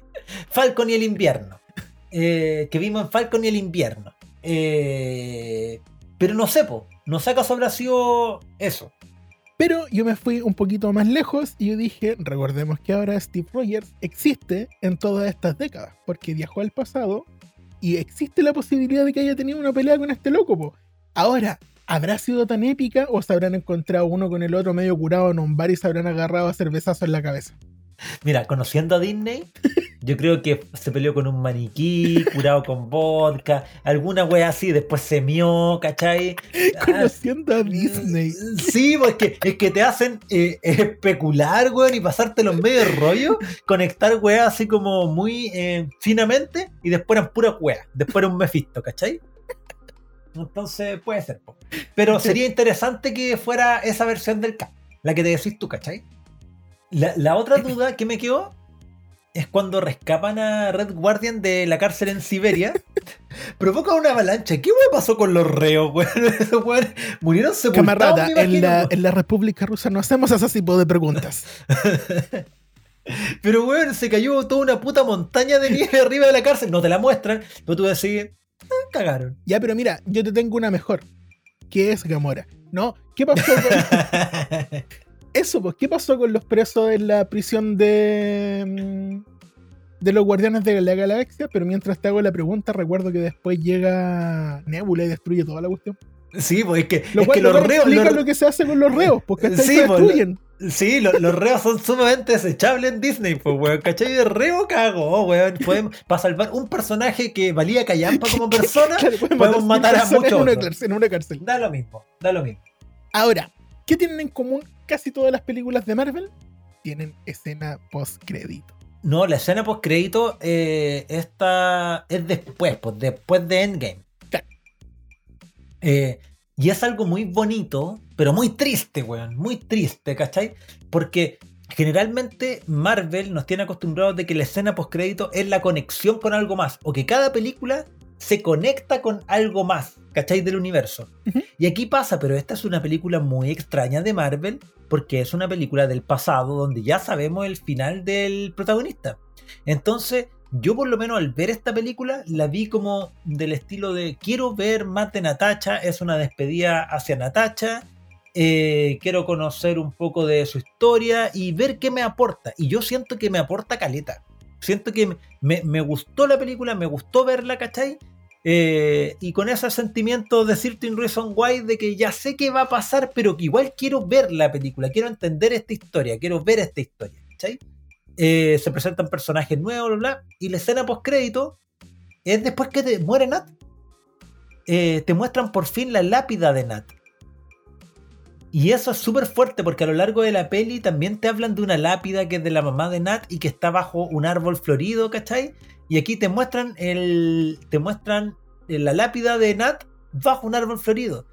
[LAUGHS] Falcon y el invierno. Eh, que vimos en Falcon y el invierno. Eh, pero no sé, po, no sé acaso habrá sido eso. Pero yo me fui un poquito más lejos y yo dije, recordemos que ahora Steve Rogers existe en todas estas décadas, porque viajó al pasado y existe la posibilidad de que haya tenido una pelea con este loco. po. Ahora, ¿habrá sido tan épica o se habrán encontrado uno con el otro medio curado en un bar y se habrán agarrado a cervezazo en la cabeza? Mira, conociendo a Disney, yo creo que se peleó con un maniquí, curado con vodka, alguna wea así, después se mió, ¿cachai? [LAUGHS] Conociendo a Disney. Sí, porque es que te hacen eh, especular, weón, y pasarte los medios rollo, conectar weas así como muy eh, finamente, y después eran puras weas, después era un Mephisto, ¿cachai? Entonces puede ser, pero sería interesante que fuera esa versión del Cap, la que te decís tú, ¿cachai? La, la otra duda que me quedó es cuando rescapan a Red Guardian de la cárcel en Siberia, [LAUGHS] provoca una avalancha. ¿Qué weón pasó con los reos, weón? [LAUGHS] Esos murieron sepultados, Camarada, me en la, en la República Rusa no hacemos ese tipo de preguntas. [LAUGHS] Pero, weón, se cayó toda una puta montaña de nieve arriba de la cárcel. No te la muestran, pero tú decís, ah, cagaron. Ya, pero mira, yo te tengo una mejor. ¿Qué es Gamora? ¿No? ¿Qué pasó con... Eso, pues, ¿qué pasó con los presos en la prisión de. mm, de los guardianes de la galaxia? Pero mientras te hago la pregunta, recuerdo que después llega Nebula y destruye toda la cuestión. sí, pues es que, Lo es cual que los reos. explica los- lo que se hace con los reos, porque hasta Sí, se pues, destruyen. Sí, lo- los reos son sumamente desechables en Disney, pues, weón. ¿Cachai? De reo cago, weón. Para salvar un personaje que valía callampa como [LAUGHS] persona, Claro, podemos matar a muchos en una, otros. cárcel, en una cárcel. da lo mismo, da lo mismo. Ahora, ¿qué tienen en común casi todas las películas de Marvel? Tienen escena post-crédito. No, la escena post crédito eh, esta es después, pues después de Endgame. Claro. Eh, y es algo muy bonito, pero muy triste, weón. Muy triste, ¿cachai? Porque generalmente Marvel nos tiene acostumbrados de que la escena post crédito es la conexión con algo más. O que cada película se conecta con algo más, ¿cachai? Del universo. Y aquí pasa, pero esta es una película muy extraña de Marvel porque es una película del pasado donde ya sabemos el final del protagonista. Entonces, yo por lo menos al ver esta película la vi como del estilo de quiero ver más de Natacha, es una despedida hacia Natacha, eh, quiero conocer un poco de su historia y ver qué me aporta. Y yo siento que me aporta caleta. Siento que me, me gustó la película, me gustó verla, ¿cachai? Eh, y con ese sentimiento de Certain Reason Why de que ya sé qué va a pasar, pero que igual quiero ver la película, quiero entender esta historia, quiero ver esta historia, ¿cachai? Eh, se presentan personajes nuevos, bla, bla, y la escena post crédito es después que te muere Nat. Eh, te muestran por fin la lápida de Nat. Y eso es súper fuerte porque a lo largo de la peli también te hablan de una lápida que es de la mamá de Nat y que está bajo un árbol florido, ¿cachai? Y aquí te muestran el. te muestran la lápida de Nat bajo un árbol florido.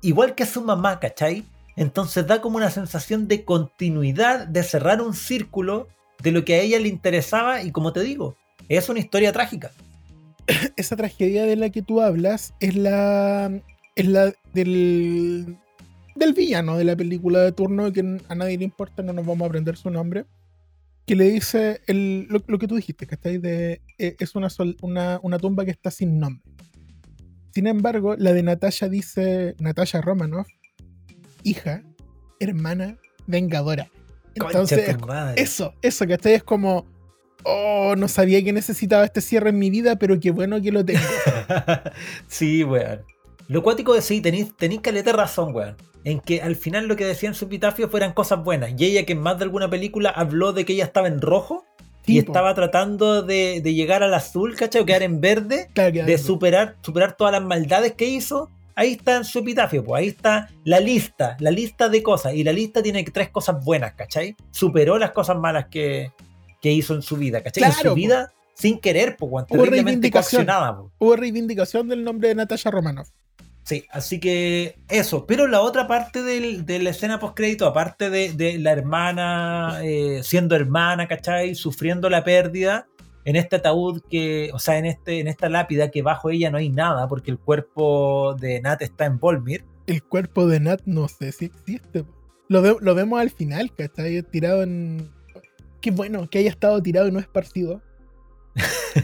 Igual que su mamá, ¿cachai? Entonces da como una sensación de continuidad, de cerrar un círculo de lo que a ella le interesaba y como te digo, es una historia trágica. [COUGHS] Esa tragedia de la que tú hablas es la. es la del. del villano de la película de turno que a nadie le importa, no nos vamos a aprender su nombre. Que le dice el, lo, lo que tú dijiste, ¿cachai? De, eh, es una, sol- una, una tumba que está sin nombre. Sin embargo, la de Natasha dice, Natasha Romanoff, hija, hermana, vengadora. Entonces, eso, eso, ¿cachai? Es como, oh, no sabía que necesitaba este cierre en mi vida, pero qué bueno que lo tengo. [LAUGHS] sí, weón. Lo cuático es sí, tenéis caleta razón, weón. En que al final lo que decían su epitafio fueran cosas buenas. Y ella que en más de alguna película habló de que ella estaba en rojo y Tipo, estaba tratando de, de llegar al azul, ¿cachai? O quedar en verde, [LAUGHS] claro de superar, superar todas las maldades que hizo. ahí está en su epitafio, pues ahí está la lista, la lista de cosas. Y la lista tiene tres cosas buenas, ¿cachai? Superó las cosas malas que, que hizo en su vida, ¿cachai? en su po. vida sin querer, pues, Hubo reivindicación. po. Hubo reivindicación del nombre de Natasha Romanoff. Sí, así que eso. Pero la otra parte del- de la escena post-crédito, aparte de, de la hermana eh, siendo hermana, ¿cachai? Sufriendo la pérdida en este ataúd que, o sea, en, este, en esta lápida que bajo ella no hay nada porque el cuerpo de Nat está en Volmir. El cuerpo de Nat no sé si existe. Lo, ve- lo vemos al final, ¿cachai? Tirado en. Qué bueno que haya estado tirado y no esparcido. [LAUGHS]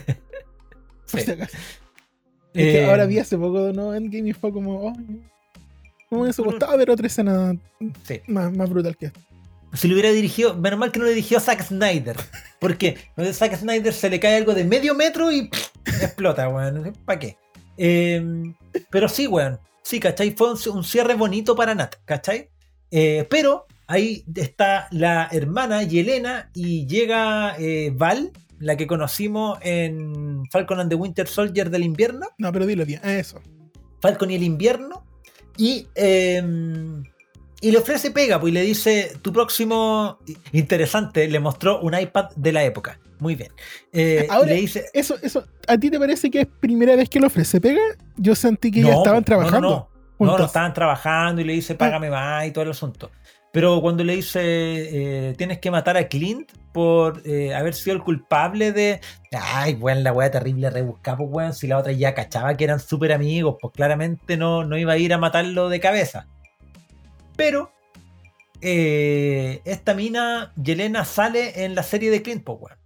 Por si acaso. Es que Eh, ahora vi hace poco no Endgame y fue como. Oh, me hubiese gustado ver otra escena Sí. más, más brutal que esta. Si lo hubiera dirigido, menos mal que no lo dirigió Zack Snyder. Porque a Zack Snyder se le cae algo de medio metro y pff, explota, weón. ¿Para qué? Eh, pero sí, weón. Sí, ¿cachai? Fue un, un cierre bonito para Nat, ¿cachai? Eh, pero ahí está la hermana Yelena y llega eh, Val, la que conocimos en Falcon and the Winter Soldier del invierno. No, pero dilo bien. Ah, eso. Falcon y el invierno. Y, eh, y le ofrece pega, pues y le dice, tu próximo... Interesante, le mostró un iPad de la época. Muy bien. Eh, Ahora, le dice... Eso, eso. ¿A ti te parece que es primera vez que lo ofrece pega? Yo sentí que ya estaban no, trabajando. No, no, no, estaban trabajando y le dice, págame más y todo el asunto. Pero cuando le dice, eh, tienes que matar a Clint por eh, haber sido el culpable de. Ay, weón, la weá terrible rebuscada, pues weón. Si la otra ya cachaba que eran súper amigos, pues claramente no, no iba a ir a matarlo de cabeza. Pero. eh, esta mina, Yelena, sale en la serie de Clint, pues weón.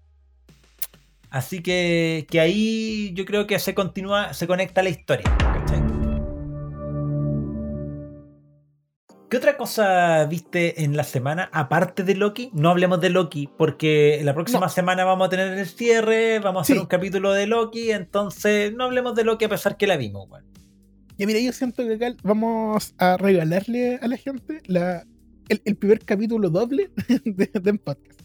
Así que, que ahí yo creo que se continúa, se conecta la historia. ¿cachai? ¿Qué otra cosa viste en la semana aparte de Loki? No hablemos de Loki porque la próxima No. semana vamos a tener el cierre, vamos a hacer un capítulo de Loki, entonces no hablemos de Loki a pesar que la vimos. weón. Ya mira, yo siento que acá vamos a regalarle a la gente la, el, el primer capítulo doble [LAUGHS] de, de podcast.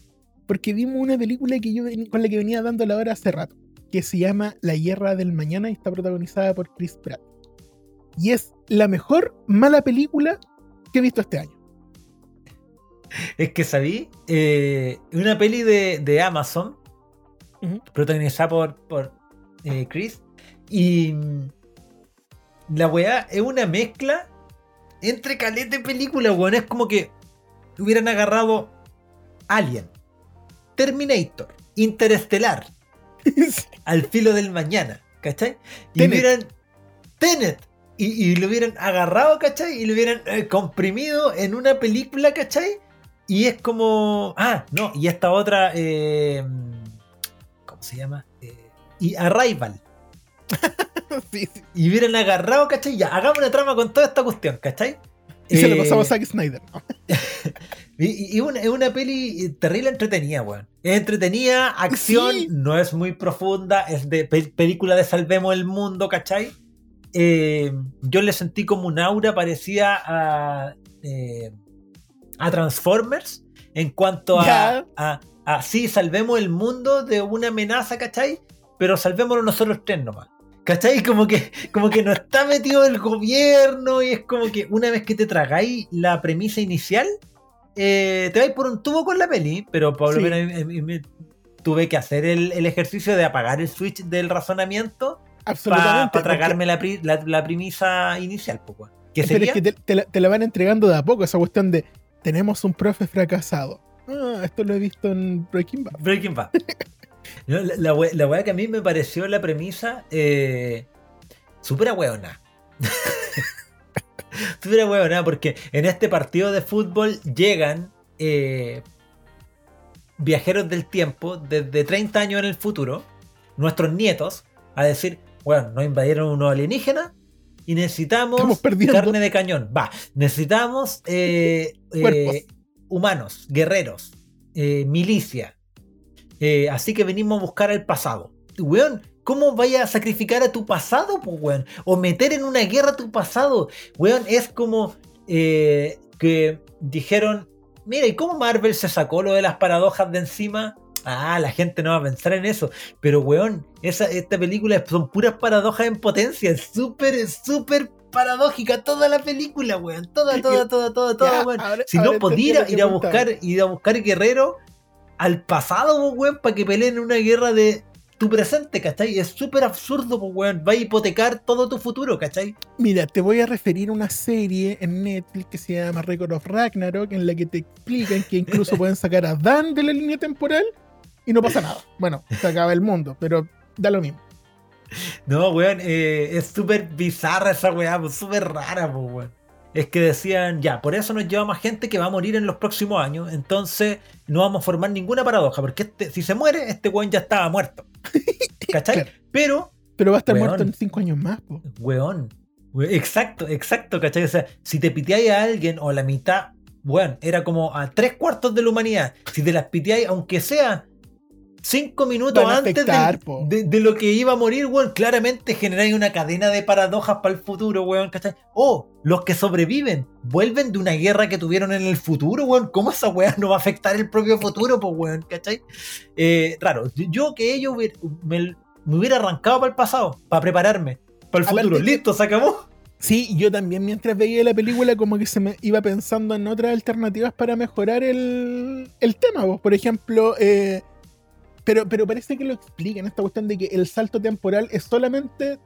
Porque vimos una película que yo con la que venía dando la hora hace rato, que se llama La Guerra del Mañana y está protagonizada por Chris Pratt. Y es la mejor mala película que he visto este año. Es que sabí, eh, una peli de, de Amazon, protagonizada por, por eh, Chris, y mm, la weá es una mezcla entre caleta y película, weón. Es como que hubieran agarrado Alien, Terminator, Interestelar, [LAUGHS] al filo del mañana, ¿cachai? Y Tenet. hubieran Tenet. Y, y lo hubieran agarrado, ¿cachai? Y lo hubieran eh, comprimido en una película, ¿cachai? Y es como. Ah, no, y esta otra. eh, ¿Cómo se llama? Eh, y Arrival. Sí, [LAUGHS] sí. Y hubieran agarrado, ¿cachai? Ya, hagamos una trama con toda esta cuestión, ¿cachai? Y se lo pasamos a Zack Snyder. ¿no? Y, [LAUGHS] y- y una, es una peli terrible entretenida, weón. Es entretenida, acción, Sí. no es muy profunda, es de pe- película de Salvemos el Mundo, ¿cachai? Eh, yo le sentí como un aura parecida a, eh, a Transformers en cuanto a, Ya. a, a, sí, salvemos el mundo de una amenaza, ¿cachai? Pero salvémoslo nosotros tres nomás. ¿Cachai? Como que, como que no está metido el gobierno y es como que una vez que te tragáis la premisa inicial, eh, te vais por un tubo con la peli, pero por lo Sí. menos a mí- a mí me- tuve que hacer el, el ejercicio de apagar el switch del razonamiento para porque- tragarme la, pri- la, la premisa inicial. po, weón. ¿Qué Pero sería? es que te, te la, te la van entregando de a poco, esa cuestión de tenemos un profe fracasado. Ah, esto lo he visto en Breaking Bad. Breaking Bad. [LAUGHS] No, la weá que a mí me pareció la premisa eh, súper ahueona. [LAUGHS] súper ahueona porque en este partido de fútbol llegan eh, viajeros del tiempo desde 30 años en el futuro, nuestros nietos, a decir, bueno, nos invadieron unos alienígenas y necesitamos carne de cañón. Va, necesitamos eh, eh, humanos, guerreros, eh, milicia. Así que venimos a buscar al pasado. Weón, ¿cómo vaya a sacrificar a tu pasado, pues, weón? O meter en una guerra a tu pasado. Weón, es como que dijeron, mira, ¿y cómo Marvel se sacó lo de las paradojas de encima? Ah, la gente no va a pensar en eso. Pero, weón, esa, esta película son puras paradojas en potencia. Es súper, súper paradójica toda la película, weón. Toda, toda, toda, toda, toda, weón. ahora- Si ahora no, podía que ir a buscar, ir a buscar guerrero al pasado, weón, para que peleen en una guerra de tu presente, ¿cachai? Es súper absurdo, pues, weón. Va a hipotecar todo tu futuro, ¿cachai? Mira, te voy a referir a una serie en Netflix que se llama Record of Ragnarok, en la que te explican que incluso [LAUGHS] pueden sacar a Dan de la línea temporal y no pasa nada. Bueno, se acaba el mundo, pero da lo mismo. No, weón, eh, es súper bizarra esa weá, pues, súper rara, pues, weón. Es que decían, ya, por eso nos lleva más gente que va a morir en los próximos años, entonces no vamos a formar ninguna paradoja, porque este, si se muere, este weón ya estaba muerto. [LAUGHS] ¿Cachai? Claro. Pero Pero va a estar Weón. Muerto en cinco años más. po. Weón. we- Exacto, exacto, ¿cachai? O sea, si te piteáis a alguien o la mitad, weón, era como a tres cuartos de la humanidad. Si te las piteáis, aunque sea cinco minutos antes afectar, de, de lo que iba a morir, weón, claramente generáis una cadena de paradojas para el futuro, weón, ¿cachai? O los que sobreviven vuelven de una guerra que tuvieron en el futuro, weón. ¿Cómo esa weá no va a afectar el propio futuro, pues, weón, ¿cachai? Eh, raro, yo que ellos me, me hubiera arrancado para el pasado, para prepararme, para el futuro. Listo, se acabó. Sí, yo también mientras veía la película como que se me iba pensando en otras alternativas para mejorar el, el tema. Vos, por ejemplo, eh, pero, pero parece que lo explican esta cuestión de que el salto temporal es solamente,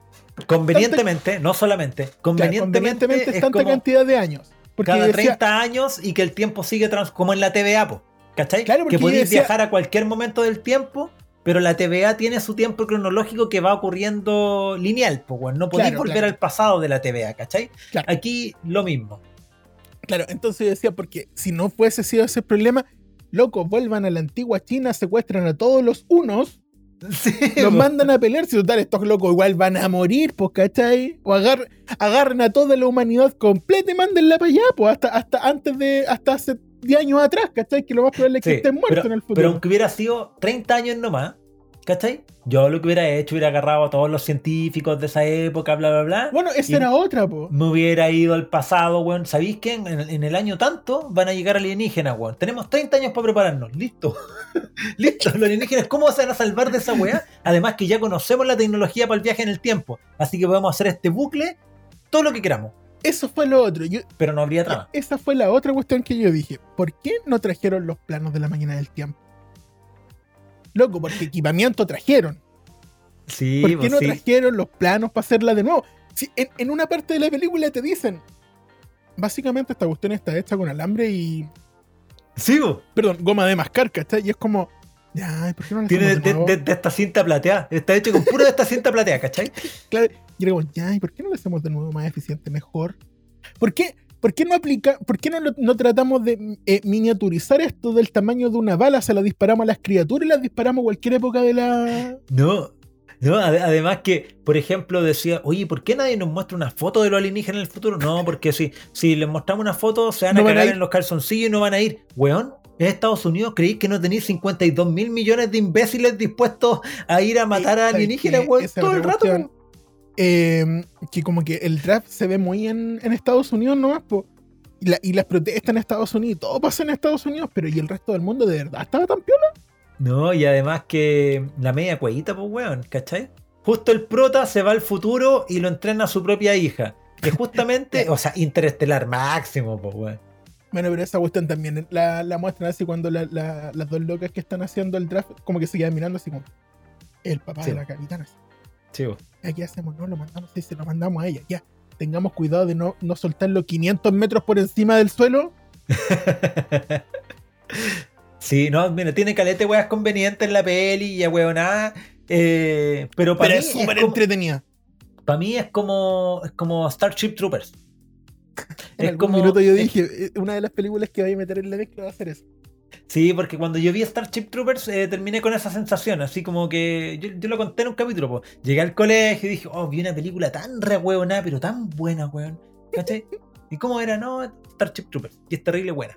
Convenientemente, no solamente. claro, Convenientemente, es tanta como cantidad de años. Porque cada decía- 30 años y que el tiempo sigue trans como en la TVA, po, ¿cachai? Claro, porque que podéis decía- viajar a cualquier momento del tiempo, pero la TVA tiene su tiempo cronológico que va ocurriendo lineal, weón. No podéis Claro, volver claro. al pasado de la TVA, ¿cachai? Aquí lo mismo. Claro, entonces yo decía, porque si no fuese sido ese problema, loco, vuelvan a la antigua China, secuestran a todos los unos, [LAUGHS] Sí, los mandan a pelear, si total, estos locos igual van a morir, pues, ¿cachai? O agar- agarren a toda la humanidad completa y mándenla para allá, pues, hasta, hasta antes de, hasta hace 10 años atrás, ¿cachai? Que lo más probable es que Sí, estén muertos pero, en el futuro. pero aunque hubiera sido 30 años nomás, ¿cachai? Yo lo que hubiera hecho hubiera agarrado a todos los científicos de esa época, bla, bla, bla. bueno, esa y- era otra, pues. Me hubiera ido al pasado, weón. ¿Sabéis que en, en- en el año tanto van a llegar alienígenas, weón? Tenemos 30 años para prepararnos. Listo. [LAUGHS] Listo. Los alienígenas, ¿cómo se van a salvar de esa weá? Además que ya conocemos la tecnología para el viaje en el tiempo. Así que podemos hacer este bucle todo lo que queramos. Eso fue lo otro. Yo, Pero no habría trama. esa fue la otra cuestión que yo dije. ¿Por qué no trajeron los planos de la máquina del tiempo? Loco, porque equipamiento trajeron. Sí, ¿Por qué pues no sí. trajeron los planos para hacerla de nuevo? Si en, en una parte de la película te dicen, básicamente esta cuestión está hecha con alambre y, Sí, pues. perdón, goma de mascar, ¿cachai? Y es como, ya, ¿por qué no Tiene de, de de- de esta cinta plateada. Está hecho con pura de esta cinta plateada, ¿cachai? [LAUGHS] Claro, y como, ya, ¿y por qué no lo hacemos de nuevo más eficiente, mejor? ¿Por qué, por qué no aplica, por qué no, no tratamos de eh, miniaturizar esto del tamaño de una bala? Se la disparamos a las criaturas y las disparamos a cualquier época de la... No, no, ade- además que, por ejemplo, decía, oye, ¿por qué nadie nos muestra una foto de los alienígenas en el futuro? No, porque si, si les mostramos una foto, se van No a van a cagar en los calzoncillos y no van a ir. Weón, en Estados Unidos creéis que no tenéis 52 mil millones de imbéciles dispuestos a ir a matar a ¿sabes alienígenas, weón, todo el rato. Eh, que como que el draft se ve muy en, en Estados Unidos nomás, po. Y, la- y las protestas en Estados Unidos, todo pasa en Estados Unidos, pero ¿y el resto del mundo de verdad estaba tan piola? No, y además que la media cuellita, pues, weón, ¿cachai? Justo el prota se va al futuro y lo entrena a su propia hija. Que [LAUGHS] justamente, o sea, interestelar máximo, pues, weón. Bueno, pero esa cuestión también la, la muestran así cuando la- la- las dos locas que están haciendo el draft, como que se quedan mirando así como el papá Sí. de la capitana. así, Sí, weón. "Ya, ¿Qué hacemos? No, lo mandamos, sí, se lo mandamos a ella, ya. Tengamos cuidado de no, no soltarlo 500 metros por encima del suelo. [LAUGHS] Sí, no, mira, tiene calete weas convenientes en la peli y a weonada. Eh, pero para Pero mí, es súper entretenida. pa' mí es como es como Starship Troopers. [LAUGHS] En Es algún como minuto yo dije, eh, una de las películas que voy a meter en la mezcla va a ser eso. Sí, porque cuando yo vi Starship Troopers eh, terminé con esa sensación, así como que yo, yo lo conté en un capítulo, po. llegué al colegio y dije, oh, vi una película tan re hueona, pero tan buena, weón. ¿Cachai? [LAUGHS] ¿Y cómo era? No, Starship Troopers. Y es terrible buena.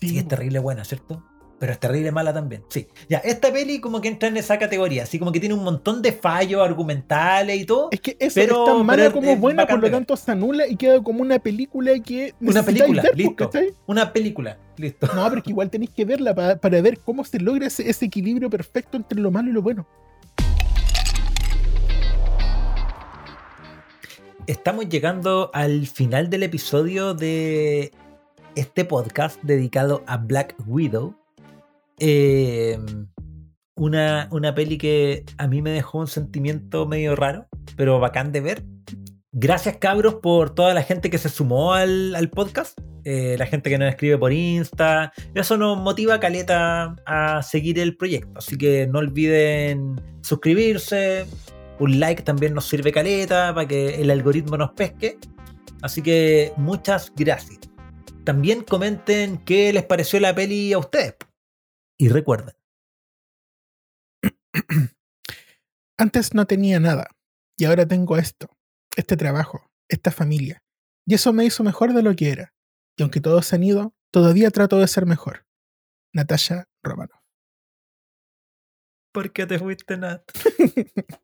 Sí, es po. terrible buena, ¿cierto? Pero es terrible mala también. Sí. Ya, esta peli como que entra en esa categoría, así como que tiene un montón de fallos argumentales y todo. Es que eso Pero- es tan mala pero como es buena, por lo tanto se anula y queda como una película que Una película, ver, pues, listo. ¿cachai? Una película, listo. No, pero que igual tenéis que verla pa- para ver cómo se logra ese, ese equilibrio perfecto entre lo malo y lo bueno. estamos llegando al final del episodio de este podcast dedicado a Black Widow. Eh, una, una peli que a mí me dejó un sentimiento medio raro, pero bacán de ver. Gracias cabros por toda la gente que se sumó al, al podcast, eh, la gente que nos escribe por Insta. Eso nos motiva Caleta a seguir el proyecto. Así que no olviden suscribirse. Un like también nos sirve Caleta para que el algoritmo nos pesque. Así que muchas gracias. También comenten qué les pareció la peli a ustedes. Y recuerden, [CLEARS THROAT] Antes no tenía nada y ahora tengo esto, este trabajo, esta familia. Y eso me hizo mejor de lo que era. Y aunque todos se han ido, todavía trato de ser mejor. Natasha Romano. ¿por qué te fuiste, Nat? [LAUGHS]